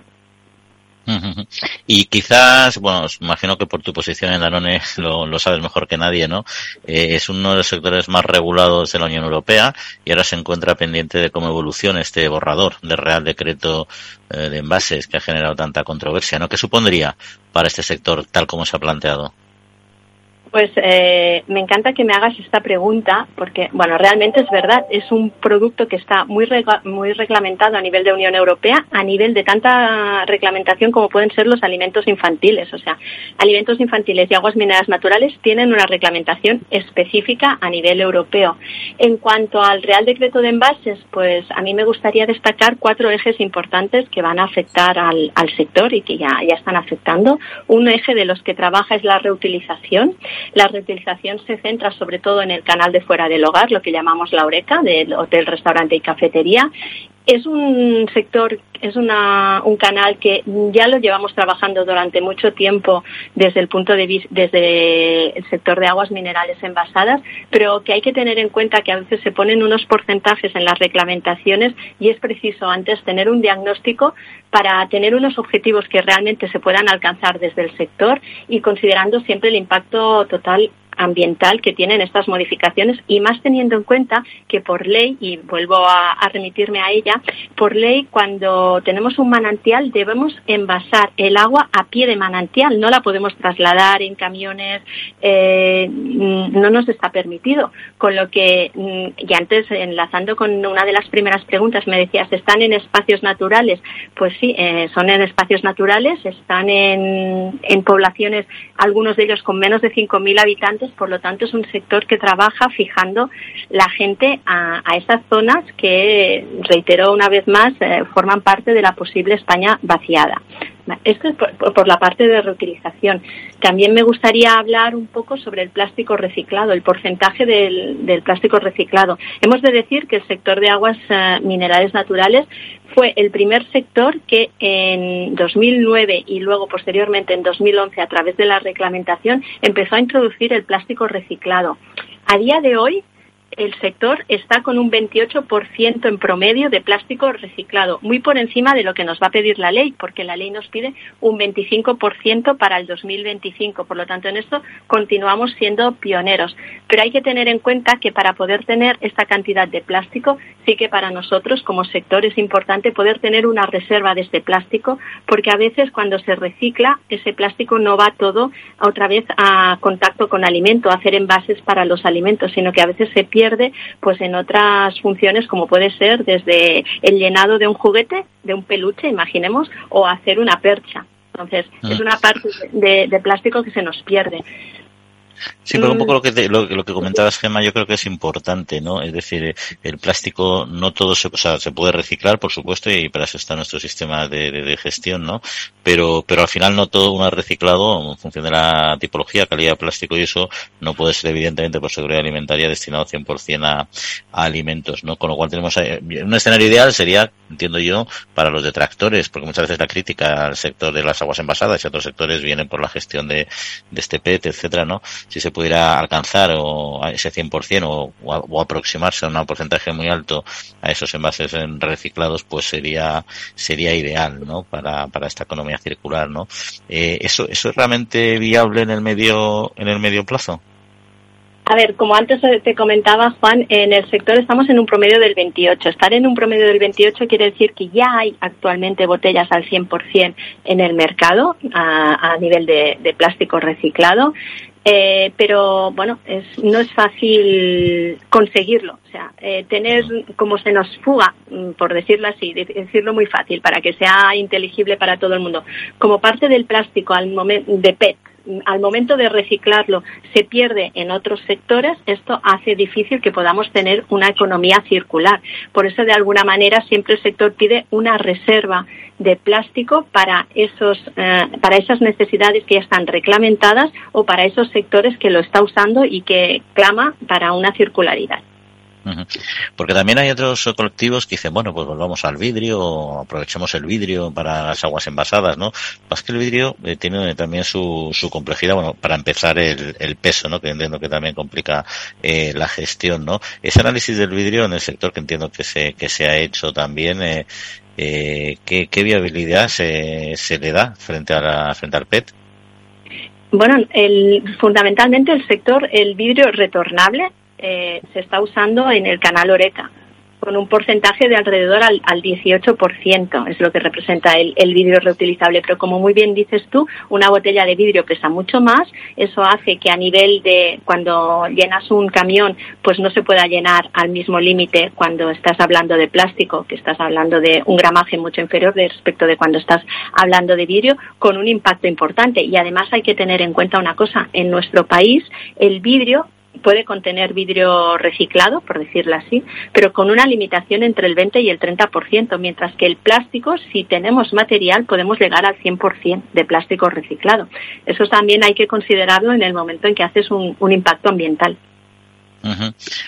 Y quizás, bueno, imagino que por tu posición en Danone lo, lo sabes mejor que nadie, ¿no? Eh, es uno de los sectores más regulados de la Unión Europea y ahora se encuentra pendiente de cómo evoluciona este borrador de Real Decreto eh, de Envases que ha generado tanta controversia, ¿no? ¿Qué supondría para este sector tal como se ha planteado?
Pues eh, me encanta que me hagas esta pregunta porque, bueno, realmente es verdad, es un producto que está muy, muy reglamentado a nivel de Unión Europea, a nivel de tanta reglamentación como pueden ser los alimentos infantiles. O sea, alimentos infantiles y aguas minerales naturales tienen una reglamentación específica a nivel europeo. En cuanto al Real Decreto de Envases, pues a mí me gustaría destacar cuatro ejes importantes que van a afectar al, al sector y que ya, ya están afectando. Un eje de los que trabaja es la reutilización. La reutilización se centra sobre todo en el canal de fuera del hogar, lo que llamamos la oreca, del hotel, restaurante y cafetería, es un sector, es una, un canal que ya lo llevamos trabajando durante mucho tiempo desde el punto de vista, desde el sector de aguas minerales envasadas, pero que hay que tener en cuenta que a veces se ponen unos porcentajes en las reglamentaciones y es preciso antes tener un diagnóstico para tener unos objetivos que realmente se puedan alcanzar desde el sector y considerando siempre el impacto total ambiental que tienen estas modificaciones y más teniendo en cuenta que por ley, y vuelvo a, remitirme a ella, por ley cuando tenemos un manantial debemos envasar el agua a pie de manantial, no la podemos trasladar en camiones, eh, no nos está permitido. Con lo que, mm, y antes enlazando con una de las primeras preguntas, me decías, ¿están en espacios naturales? Pues sí, eh, son en espacios naturales, están en, en poblaciones, algunos de ellos con menos de 5.000 habitantes, por lo tanto es un sector que trabaja fijando la gente a, esas zonas que, reitero una vez más, eh, forman parte de la posible España vaciada. Esto es por, la parte de reutilización. También me gustaría hablar un poco sobre el plástico reciclado, el porcentaje del, plástico reciclado. Hemos de decir que el sector de aguas eh, minerales naturales fue el primer sector que en 2009 y luego posteriormente en 2011 a través de la reglamentación empezó a introducir el plástico reciclado. A día de hoy el sector está con un 28% en promedio de plástico reciclado, muy por encima de lo que nos va a pedir la ley, porque la ley nos pide un 25% para el 2025. Por lo tanto, en esto continuamos siendo pioneros. Pero hay que tener en cuenta que para poder tener esta cantidad de plástico, sí que para nosotros como sector es importante poder tener una reserva de este plástico, porque a veces cuando se recicla, ese plástico no va todo otra vez a contacto con alimento, a hacer envases para los alimentos, sino que a veces se pierde pues en otras funciones como puede ser desde el llenado de un juguete, de un peluche, imaginemos, o hacer una percha. Entonces, es ah. una parte de, plástico que se nos pierde.
Sí, pero un poco lo que, lo, que comentabas, Gemma, yo creo que es importante, ¿no? Es decir, el plástico no todo se, o sea, se puede reciclar, por supuesto, y para eso está nuestro sistema de, de, gestión, ¿no? Pero, pero al final no todo una reciclado, en función de la tipología, calidad de plástico y eso, no puede ser evidentemente por seguridad alimentaria destinado 100% a, a alimentos, ¿no? Con lo cual tenemos, un escenario ideal sería, entiendo yo, para los detractores, porque muchas veces la crítica al sector de las aguas envasadas y a otros sectores viene por la gestión de, de este PET, etcétera, ¿no? Si se pudiera alcanzar o a ese 100% o, o, aproximarse a un porcentaje muy alto a esos envases reciclados, pues sería sería ideal, ¿no? Para, para esta economía circular, ¿no? Eh, eso eso es realmente viable en el medio en el medio plazo.
A ver, como antes te comentaba, Juan, en el sector estamos en un promedio del 28. Estar en un promedio del 28 quiere decir que ya hay actualmente botellas al 100% en el mercado a, a nivel de, de, plástico reciclado. Eh, pero bueno, es, no es fácil conseguirlo. O sea, eh, tener como se nos fuga, mm, por decirlo así, decirlo muy fácil para que sea inteligible para todo el mundo, como parte del plástico al momento de PET al momento de reciclarlo se pierde en otros sectores, esto hace difícil que podamos tener una economía circular. Por eso, de alguna manera, siempre el sector pide una reserva de plástico para, esos, eh, para esas necesidades que ya están reglamentadas o para esos sectores que lo está usando y que clama para una circularidad.
Porque también hay otros colectivos que dicen, bueno, pues volvamos al vidrio, aprovechemos el vidrio para las aguas envasadas, ¿no? Más que el vidrio eh, tiene también su, su complejidad, bueno, para empezar el, el peso, ¿no? Que entiendo que también complica eh, la gestión, ¿no? Ese análisis del vidrio en el sector que entiendo que se, que se ha hecho también, eh, eh, ¿qué, ¿qué, viabilidad se, se le da frente a la, frente al PET?
Bueno, el, fundamentalmente el sector, el vidrio retornable eh, se está usando en el canal Oreca con un porcentaje de alrededor al, al 18%, es lo que representa el, el, vidrio reutilizable. Pero como muy bien dices tú, una botella de vidrio pesa mucho más, eso hace que a nivel de cuando llenas un camión, pues no se pueda llenar al mismo límite cuando estás hablando de plástico, que estás hablando de un gramaje mucho inferior respecto de cuando estás hablando de vidrio, con un impacto importante. Y además hay que tener en cuenta una cosa, en nuestro país el vidrio puede contener vidrio reciclado, por decirlo así, pero con una limitación entre el 20 y el 30%, mientras que el plástico, si tenemos material, podemos llegar al 100% de plástico reciclado. Eso también hay que considerarlo en el momento en que haces un, impacto ambiental.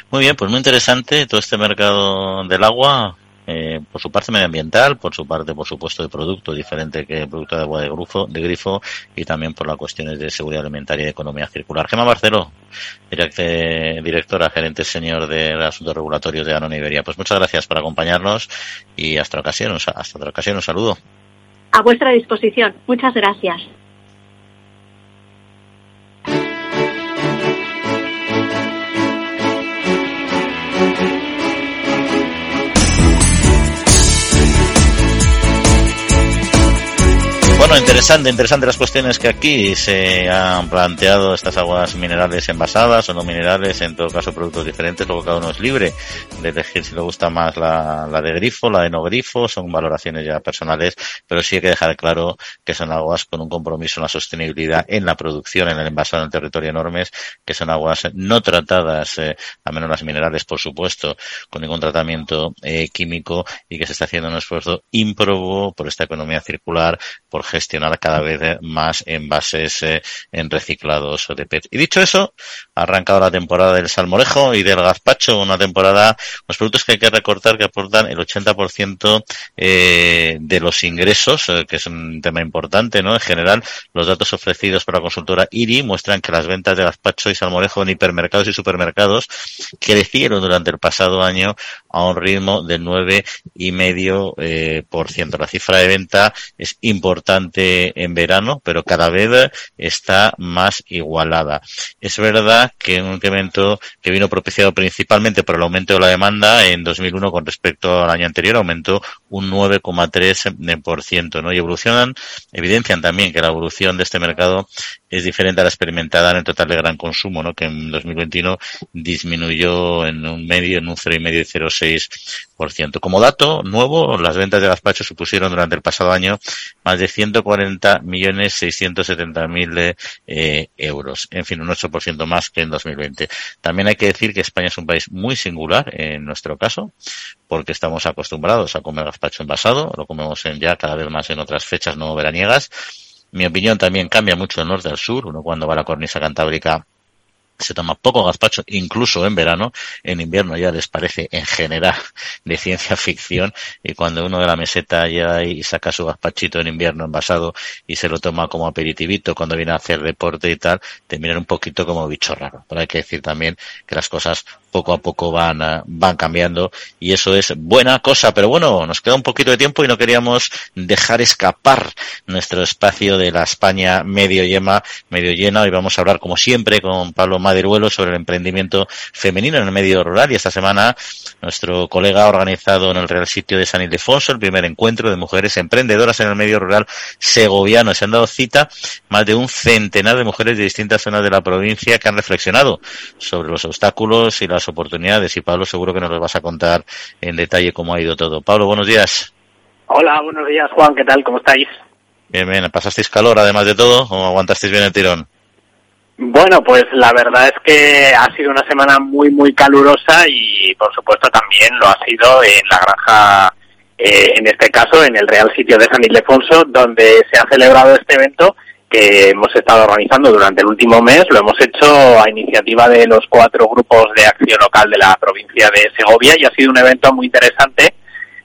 Muy bien, pues muy interesante todo este mercado del agua. Eh, por su parte medioambiental, por su parte, por supuesto, de producto diferente que el producto de agua de grifo, de grifo y también por las cuestiones de seguridad alimentaria y de economía circular. Gemma Barceló, directora, gerente señor de asuntos regulatorios de Anón Iberia. Pues muchas gracias por acompañarnos y hasta ocasión, hasta otra ocasión, un saludo.
A vuestra disposición. Muchas gracias.
Interesante, interesante las cuestiones que aquí se han planteado estas aguas minerales envasadas o no minerales, en todo caso productos diferentes, luego cada uno es libre de elegir si le gusta más la, la de grifo, la de no grifo, son valoraciones ya personales, pero sí hay que dejar claro que son aguas con un compromiso en la sostenibilidad en la producción, en el envasado en el territorio enormes, que son aguas no tratadas, eh, a menos las minerales por supuesto, con ningún tratamiento eh, químico y que se está haciendo un esfuerzo ímprobo por esta economía circular, por gestionar cada vez más envases eh, en reciclados de PET. Y dicho eso, ha arrancado la temporada del salmorejo y del gazpacho, una temporada, los productos que hay que recortar que aportan el 80% eh, de los ingresos, eh, que es un tema importante, ¿no? En general, los datos ofrecidos por la consultora IRI muestran que las ventas de gazpacho y salmorejo en hipermercados y supermercados crecieron durante el pasado año a un ritmo del 9,5%. Eh, por ciento. La cifra de venta es importante en verano, pero cada vez está más igualada. Es verdad que un incremento que vino propiciado principalmente por el aumento de la demanda en 2001 con respecto al año anterior aumentó un 9,3%, ¿no? Y evolucionan, evidencian también que la evolución de este mercado es diferente a la experimentada en el total de gran consumo, ¿no? Que en 2021 disminuyó en un medio, en un 0,5 y 0,6%. Como dato nuevo, las ventas de gazpacho supusieron durante el pasado año más de 140 millones 670 mil eh, euros. En fin, un 8% más que en 2020. También hay que decir que España es un país muy singular en nuestro caso, porque estamos acostumbrados a comer gazpacho envasado, lo comemos en ya cada vez más en otras fechas no veraniegas. Mi opinión también cambia mucho del norte al sur. Uno cuando va a la cornisa cantábrica se toma poco gazpacho, incluso en verano, en invierno ya les parece en general de ciencia ficción y cuando uno de la meseta llega y saca su gazpachito en invierno envasado y se lo toma como aperitivito cuando viene a hacer deporte y tal, te miran un poquito como bicho raro. Pero hay que decir también que las cosas poco a poco van, van cambiando y eso es buena cosa. Pero bueno, nos queda un poquito de tiempo y no queríamos dejar escapar nuestro espacio de la España medio yema, medio llena. Hoy vamos a hablar, como siempre, con Pablo Maderuelo sobre el emprendimiento femenino en el medio rural y esta semana nuestro colega ha organizado en el Real Sitio de San Ildefonso el primer encuentro de mujeres emprendedoras en el medio rural segoviano. Se han dado cita más de un centenar de mujeres de distintas zonas de la provincia que han reflexionado sobre los obstáculos y las oportunidades y Pablo seguro que nos lo vas a contar en detalle cómo ha ido todo. Pablo, buenos días.
Hola, buenos días Juan, ¿qué tal? ¿Cómo estáis?
Bien, bien, ¿pasasteis calor además de todo o aguantasteis bien el tirón?
Bueno, pues la verdad es que ha sido una semana muy, muy calurosa y por supuesto también lo ha sido en la granja, eh, en este caso en el Real Sitio de San Ildefonso, donde se ha celebrado este evento que hemos estado organizando durante el último mes. Lo hemos hecho a iniciativa de los cuatro grupos de acción local de la provincia de Segovia y ha sido un evento muy interesante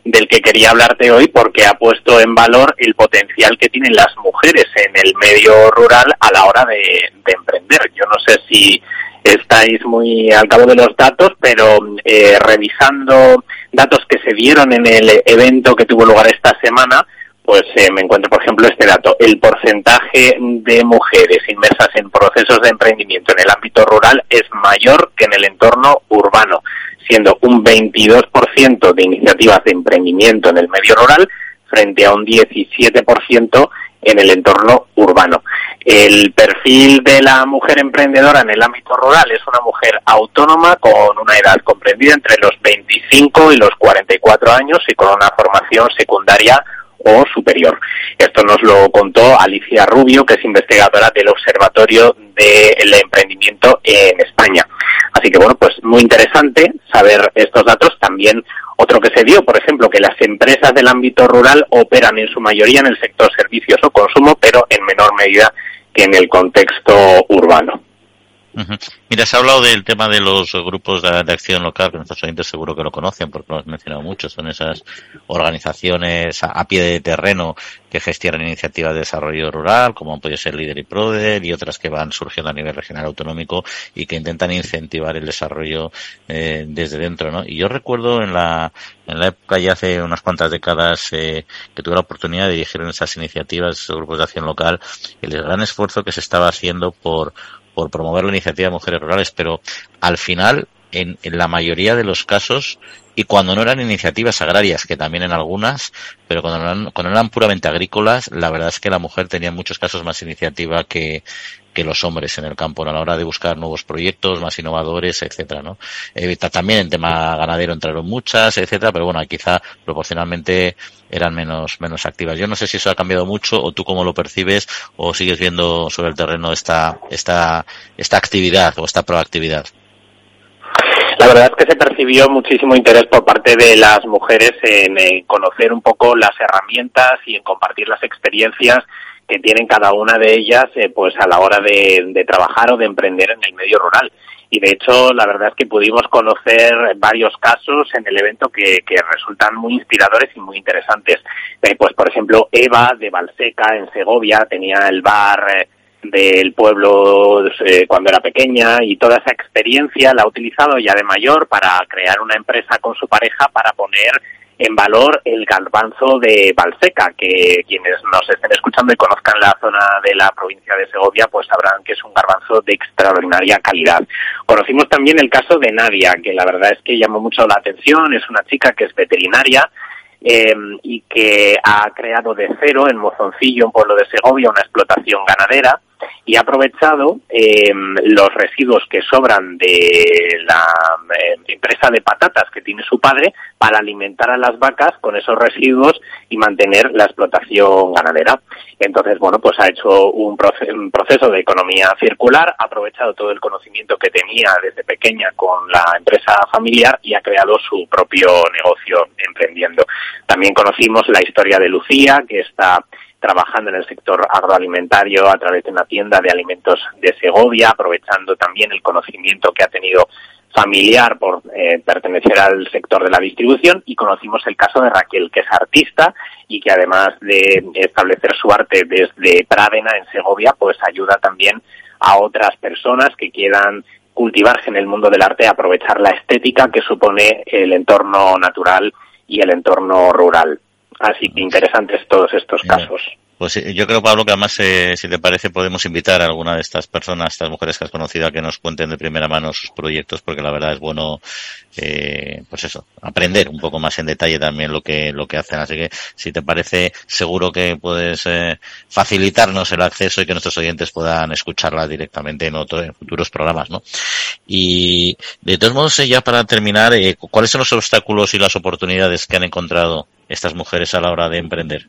del que quería hablarte hoy porque ha puesto en valor el potencial que tienen las mujeres en el medio rural a la hora de, emprender. Yo no sé si estáis muy al cabo de los datos, pero eh, revisando datos que se dieron en el evento que tuvo lugar esta semana, pues eh, me encuentro, por ejemplo, este dato. El porcentaje de mujeres inmersas en procesos de emprendimiento en el ámbito rural es mayor que en el entorno urbano, siendo un 22% de iniciativas de emprendimiento en el medio rural frente a un 17% en el entorno urbano. El perfil de la mujer emprendedora en el ámbito rural es una mujer autónoma con una edad comprendida entre los 25 y los 44 años y con una formación secundaria o superior. Esto nos lo contó Alicia Rubio, que es investigadora del Observatorio del Emprendimiento en España. Así que bueno, pues muy interesante saber estos datos. También otro que se dio, por ejemplo, que las empresas del ámbito rural operan en su mayoría en el sector servicios o consumo, pero en menor medida que en el contexto urbano.
Mira, se ha hablado del tema de los grupos de, acción local, que nuestros oyentes seguro que lo conocen porque lo has mencionado mucho. Son esas organizaciones a, pie de terreno que gestionan iniciativas de desarrollo rural, como puede ser Líder y Proder, y otras que van surgiendo a nivel regional autonómico y que intentan incentivar el desarrollo eh, desde dentro. ¿no? Y yo recuerdo en la, en la época ya hace unas cuantas décadas eh, que tuve la oportunidad de dirigir esas iniciativas, esos grupos de acción local, el gran esfuerzo que se estaba haciendo por por promover la iniciativa de mujeres rurales, pero al final, en, la mayoría de los casos, y cuando no eran iniciativas agrarias, que también en algunas, pero cuando eran, cuando eran puramente agrícolas, la verdad es que la mujer tenía en muchos casos más iniciativa que, que los hombres en el campo a la hora de buscar nuevos proyectos más innovadores, etcétera, ¿no? Eh, también en tema ganadero entraron muchas, etcétera, pero bueno, quizá proporcionalmente eran menos menos activas. Yo no sé si eso ha cambiado mucho o tú cómo lo percibes o sigues viendo sobre el terreno esta esta esta actividad o esta proactividad.
La verdad es que se percibió muchísimo interés por parte de las mujeres en conocer un poco las herramientas y en compartir las experiencias que tienen cada una de ellas eh, pues a la hora de, trabajar o de emprender en el medio rural. Y de hecho la verdad es que pudimos conocer varios casos en el evento que, resultan muy inspiradores y muy interesantes. Eh, pues por ejemplo Eva de Valseca en Segovia tenía el bar eh, del pueblo cuando era pequeña y toda esa experiencia la ha utilizado ya de mayor para crear una empresa con su pareja para poner en valor el garbanzo de Valseca, que quienes nos estén escuchando y conozcan la zona de la provincia de Segovia, pues sabrán que es un garbanzo de extraordinaria calidad. Conocimos también el caso de Nadia, que la verdad es que llamó mucho la atención, es una chica que es veterinaria, eh, y que ha creado de cero en Mozoncillo, un pueblo de Segovia, una explotación ganadera y ha aprovechado eh, los residuos que sobran de la eh, empresa de patatas que tiene su padre para alimentar a las vacas con esos residuos y mantener la explotación ganadera. Entonces, bueno, pues ha hecho un, un proceso de economía circular, ha aprovechado todo el conocimiento que tenía desde pequeña con la empresa familiar y ha creado su propio negocio emprendiendo. También conocimos la historia de Lucía, que está trabajando en el sector agroalimentario a través de una tienda de alimentos de Segovia, aprovechando también el conocimiento que ha tenido familiar por eh, pertenecer al sector de la distribución y conocimos el caso de Raquel, que es artista y que además de establecer su arte desde Prádena en Segovia, pues ayuda también a otras personas que quieran cultivarse en el mundo del arte, aprovechar la estética que supone el entorno natural y el entorno rural. Así que interesantes todos estos casos.
Pues eh, yo creo, Pablo, que además, eh, si te parece, podemos invitar a alguna de estas personas, estas mujeres que has conocido, a que nos cuenten de primera mano sus proyectos, porque la verdad es bueno, eh, pues eso, aprender un poco más en detalle también lo que, lo que hacen. Así que, si te parece, seguro que puedes eh, facilitarnos el acceso y que nuestros oyentes puedan escucharla directamente en, otros en futuros programas, ¿no? Y, de todos modos, ya para terminar, ¿cuáles son los obstáculos y las oportunidades que han encontrado estas mujeres a la hora de emprender?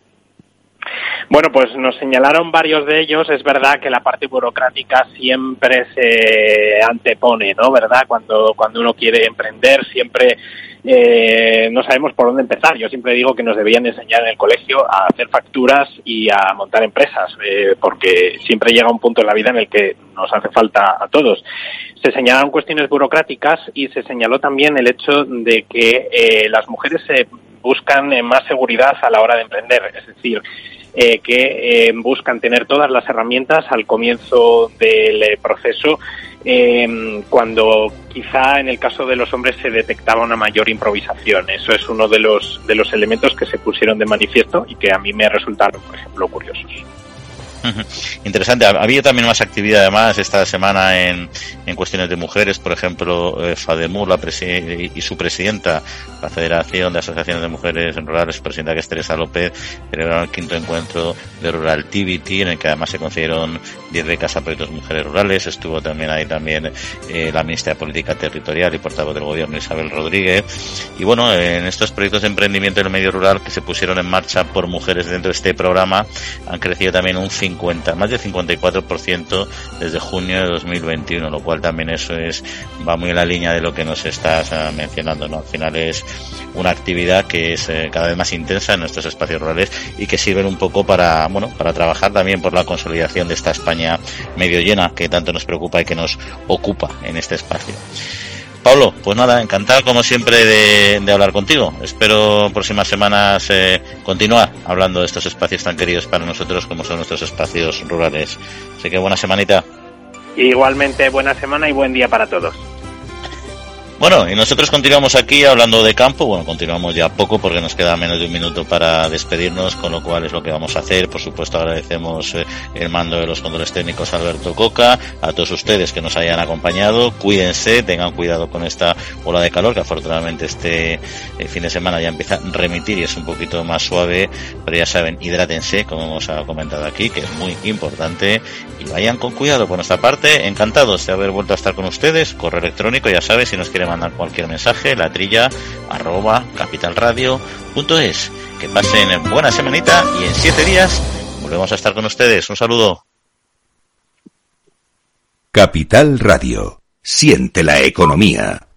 Bueno, pues nos señalaron varios de ellos. Es verdad que la parte burocrática siempre se antepone, ¿no? ¿Verdad? Cuando, cuando uno quiere emprender, siempre eh, no sabemos por dónde empezar. Yo siempre digo que nos debían enseñar en el colegio a hacer facturas y a montar empresas, eh, porque siempre llega un punto en la vida en el que nos hace falta a todos. Se señalaron cuestiones burocráticas y se señaló también el hecho de que eh, las mujeres se buscan más seguridad a la hora de emprender. Es decir, eh, que eh, buscan tener todas las herramientas al comienzo del eh, proceso, cuando quizá en el caso de los hombres se detectaba una mayor improvisación. Eso es uno de los, de los elementos que se pusieron de manifiesto y que a mí me resultaron, por ejemplo, curiosos.
Interesante. Ha habido también más actividad además esta semana en, en cuestiones de mujeres. Por ejemplo, eh, FADEMUR la y su presidenta, la Federación de Asociaciones de Mujeres Rurales, su presidenta que es Teresa López, celebraron el quinto encuentro de Rural Ruraltivity, en el que además se concedieron 10 becas a proyectos de mujeres rurales. Estuvo también ahí también eh, la ministra de Política Territorial y portavoz del gobierno Isabel Rodríguez. Y bueno, en estos proyectos de emprendimiento en el medio rural que se pusieron en marcha por mujeres dentro de este programa, han crecido también un 5 50, más del 54% desde junio de 2021, lo cual también eso es va muy en la línea de lo que nos estás ah, mencionando, ¿no? Al final es una actividad que es eh, cada vez más intensa en nuestros espacios rurales y que sirven un poco para, bueno, para trabajar también por la consolidación de esta España medio llena que tanto nos preocupa y que nos ocupa en este espacio. Pablo, pues nada, encantado como siempre de, hablar contigo. Espero próximas semanas eh, continuar hablando de estos espacios tan queridos para nosotros como son nuestros espacios rurales. Así que buena semanita.
Igualmente buena semana y buen día para todos.
Bueno, y nosotros continuamos aquí hablando de campo. Bueno, continuamos ya poco porque nos queda menos de un minuto para despedirnos, con lo cual es lo que vamos a hacer. Por supuesto, agradecemos eh, el mando de los controles técnicos Alberto Coca, a todos ustedes que nos hayan acompañado. Cuídense, tengan cuidado con esta ola de calor que afortunadamente este eh, fin de semana ya empieza a remitir y es un poquito más suave. Pero ya saben, hidrátense, como hemos comentado aquí, que es muy importante. Y vayan con cuidado por nuestra parte. Encantados de haber vuelto a estar con ustedes. Correo electrónico, ya sabes, si nos quieren mandar cualquier mensaje, la trilla arroba capitalradio.es. Que pasen buena semanita y en siete días volvemos a estar con ustedes. Un saludo.
Capital Radio. Siente la economía.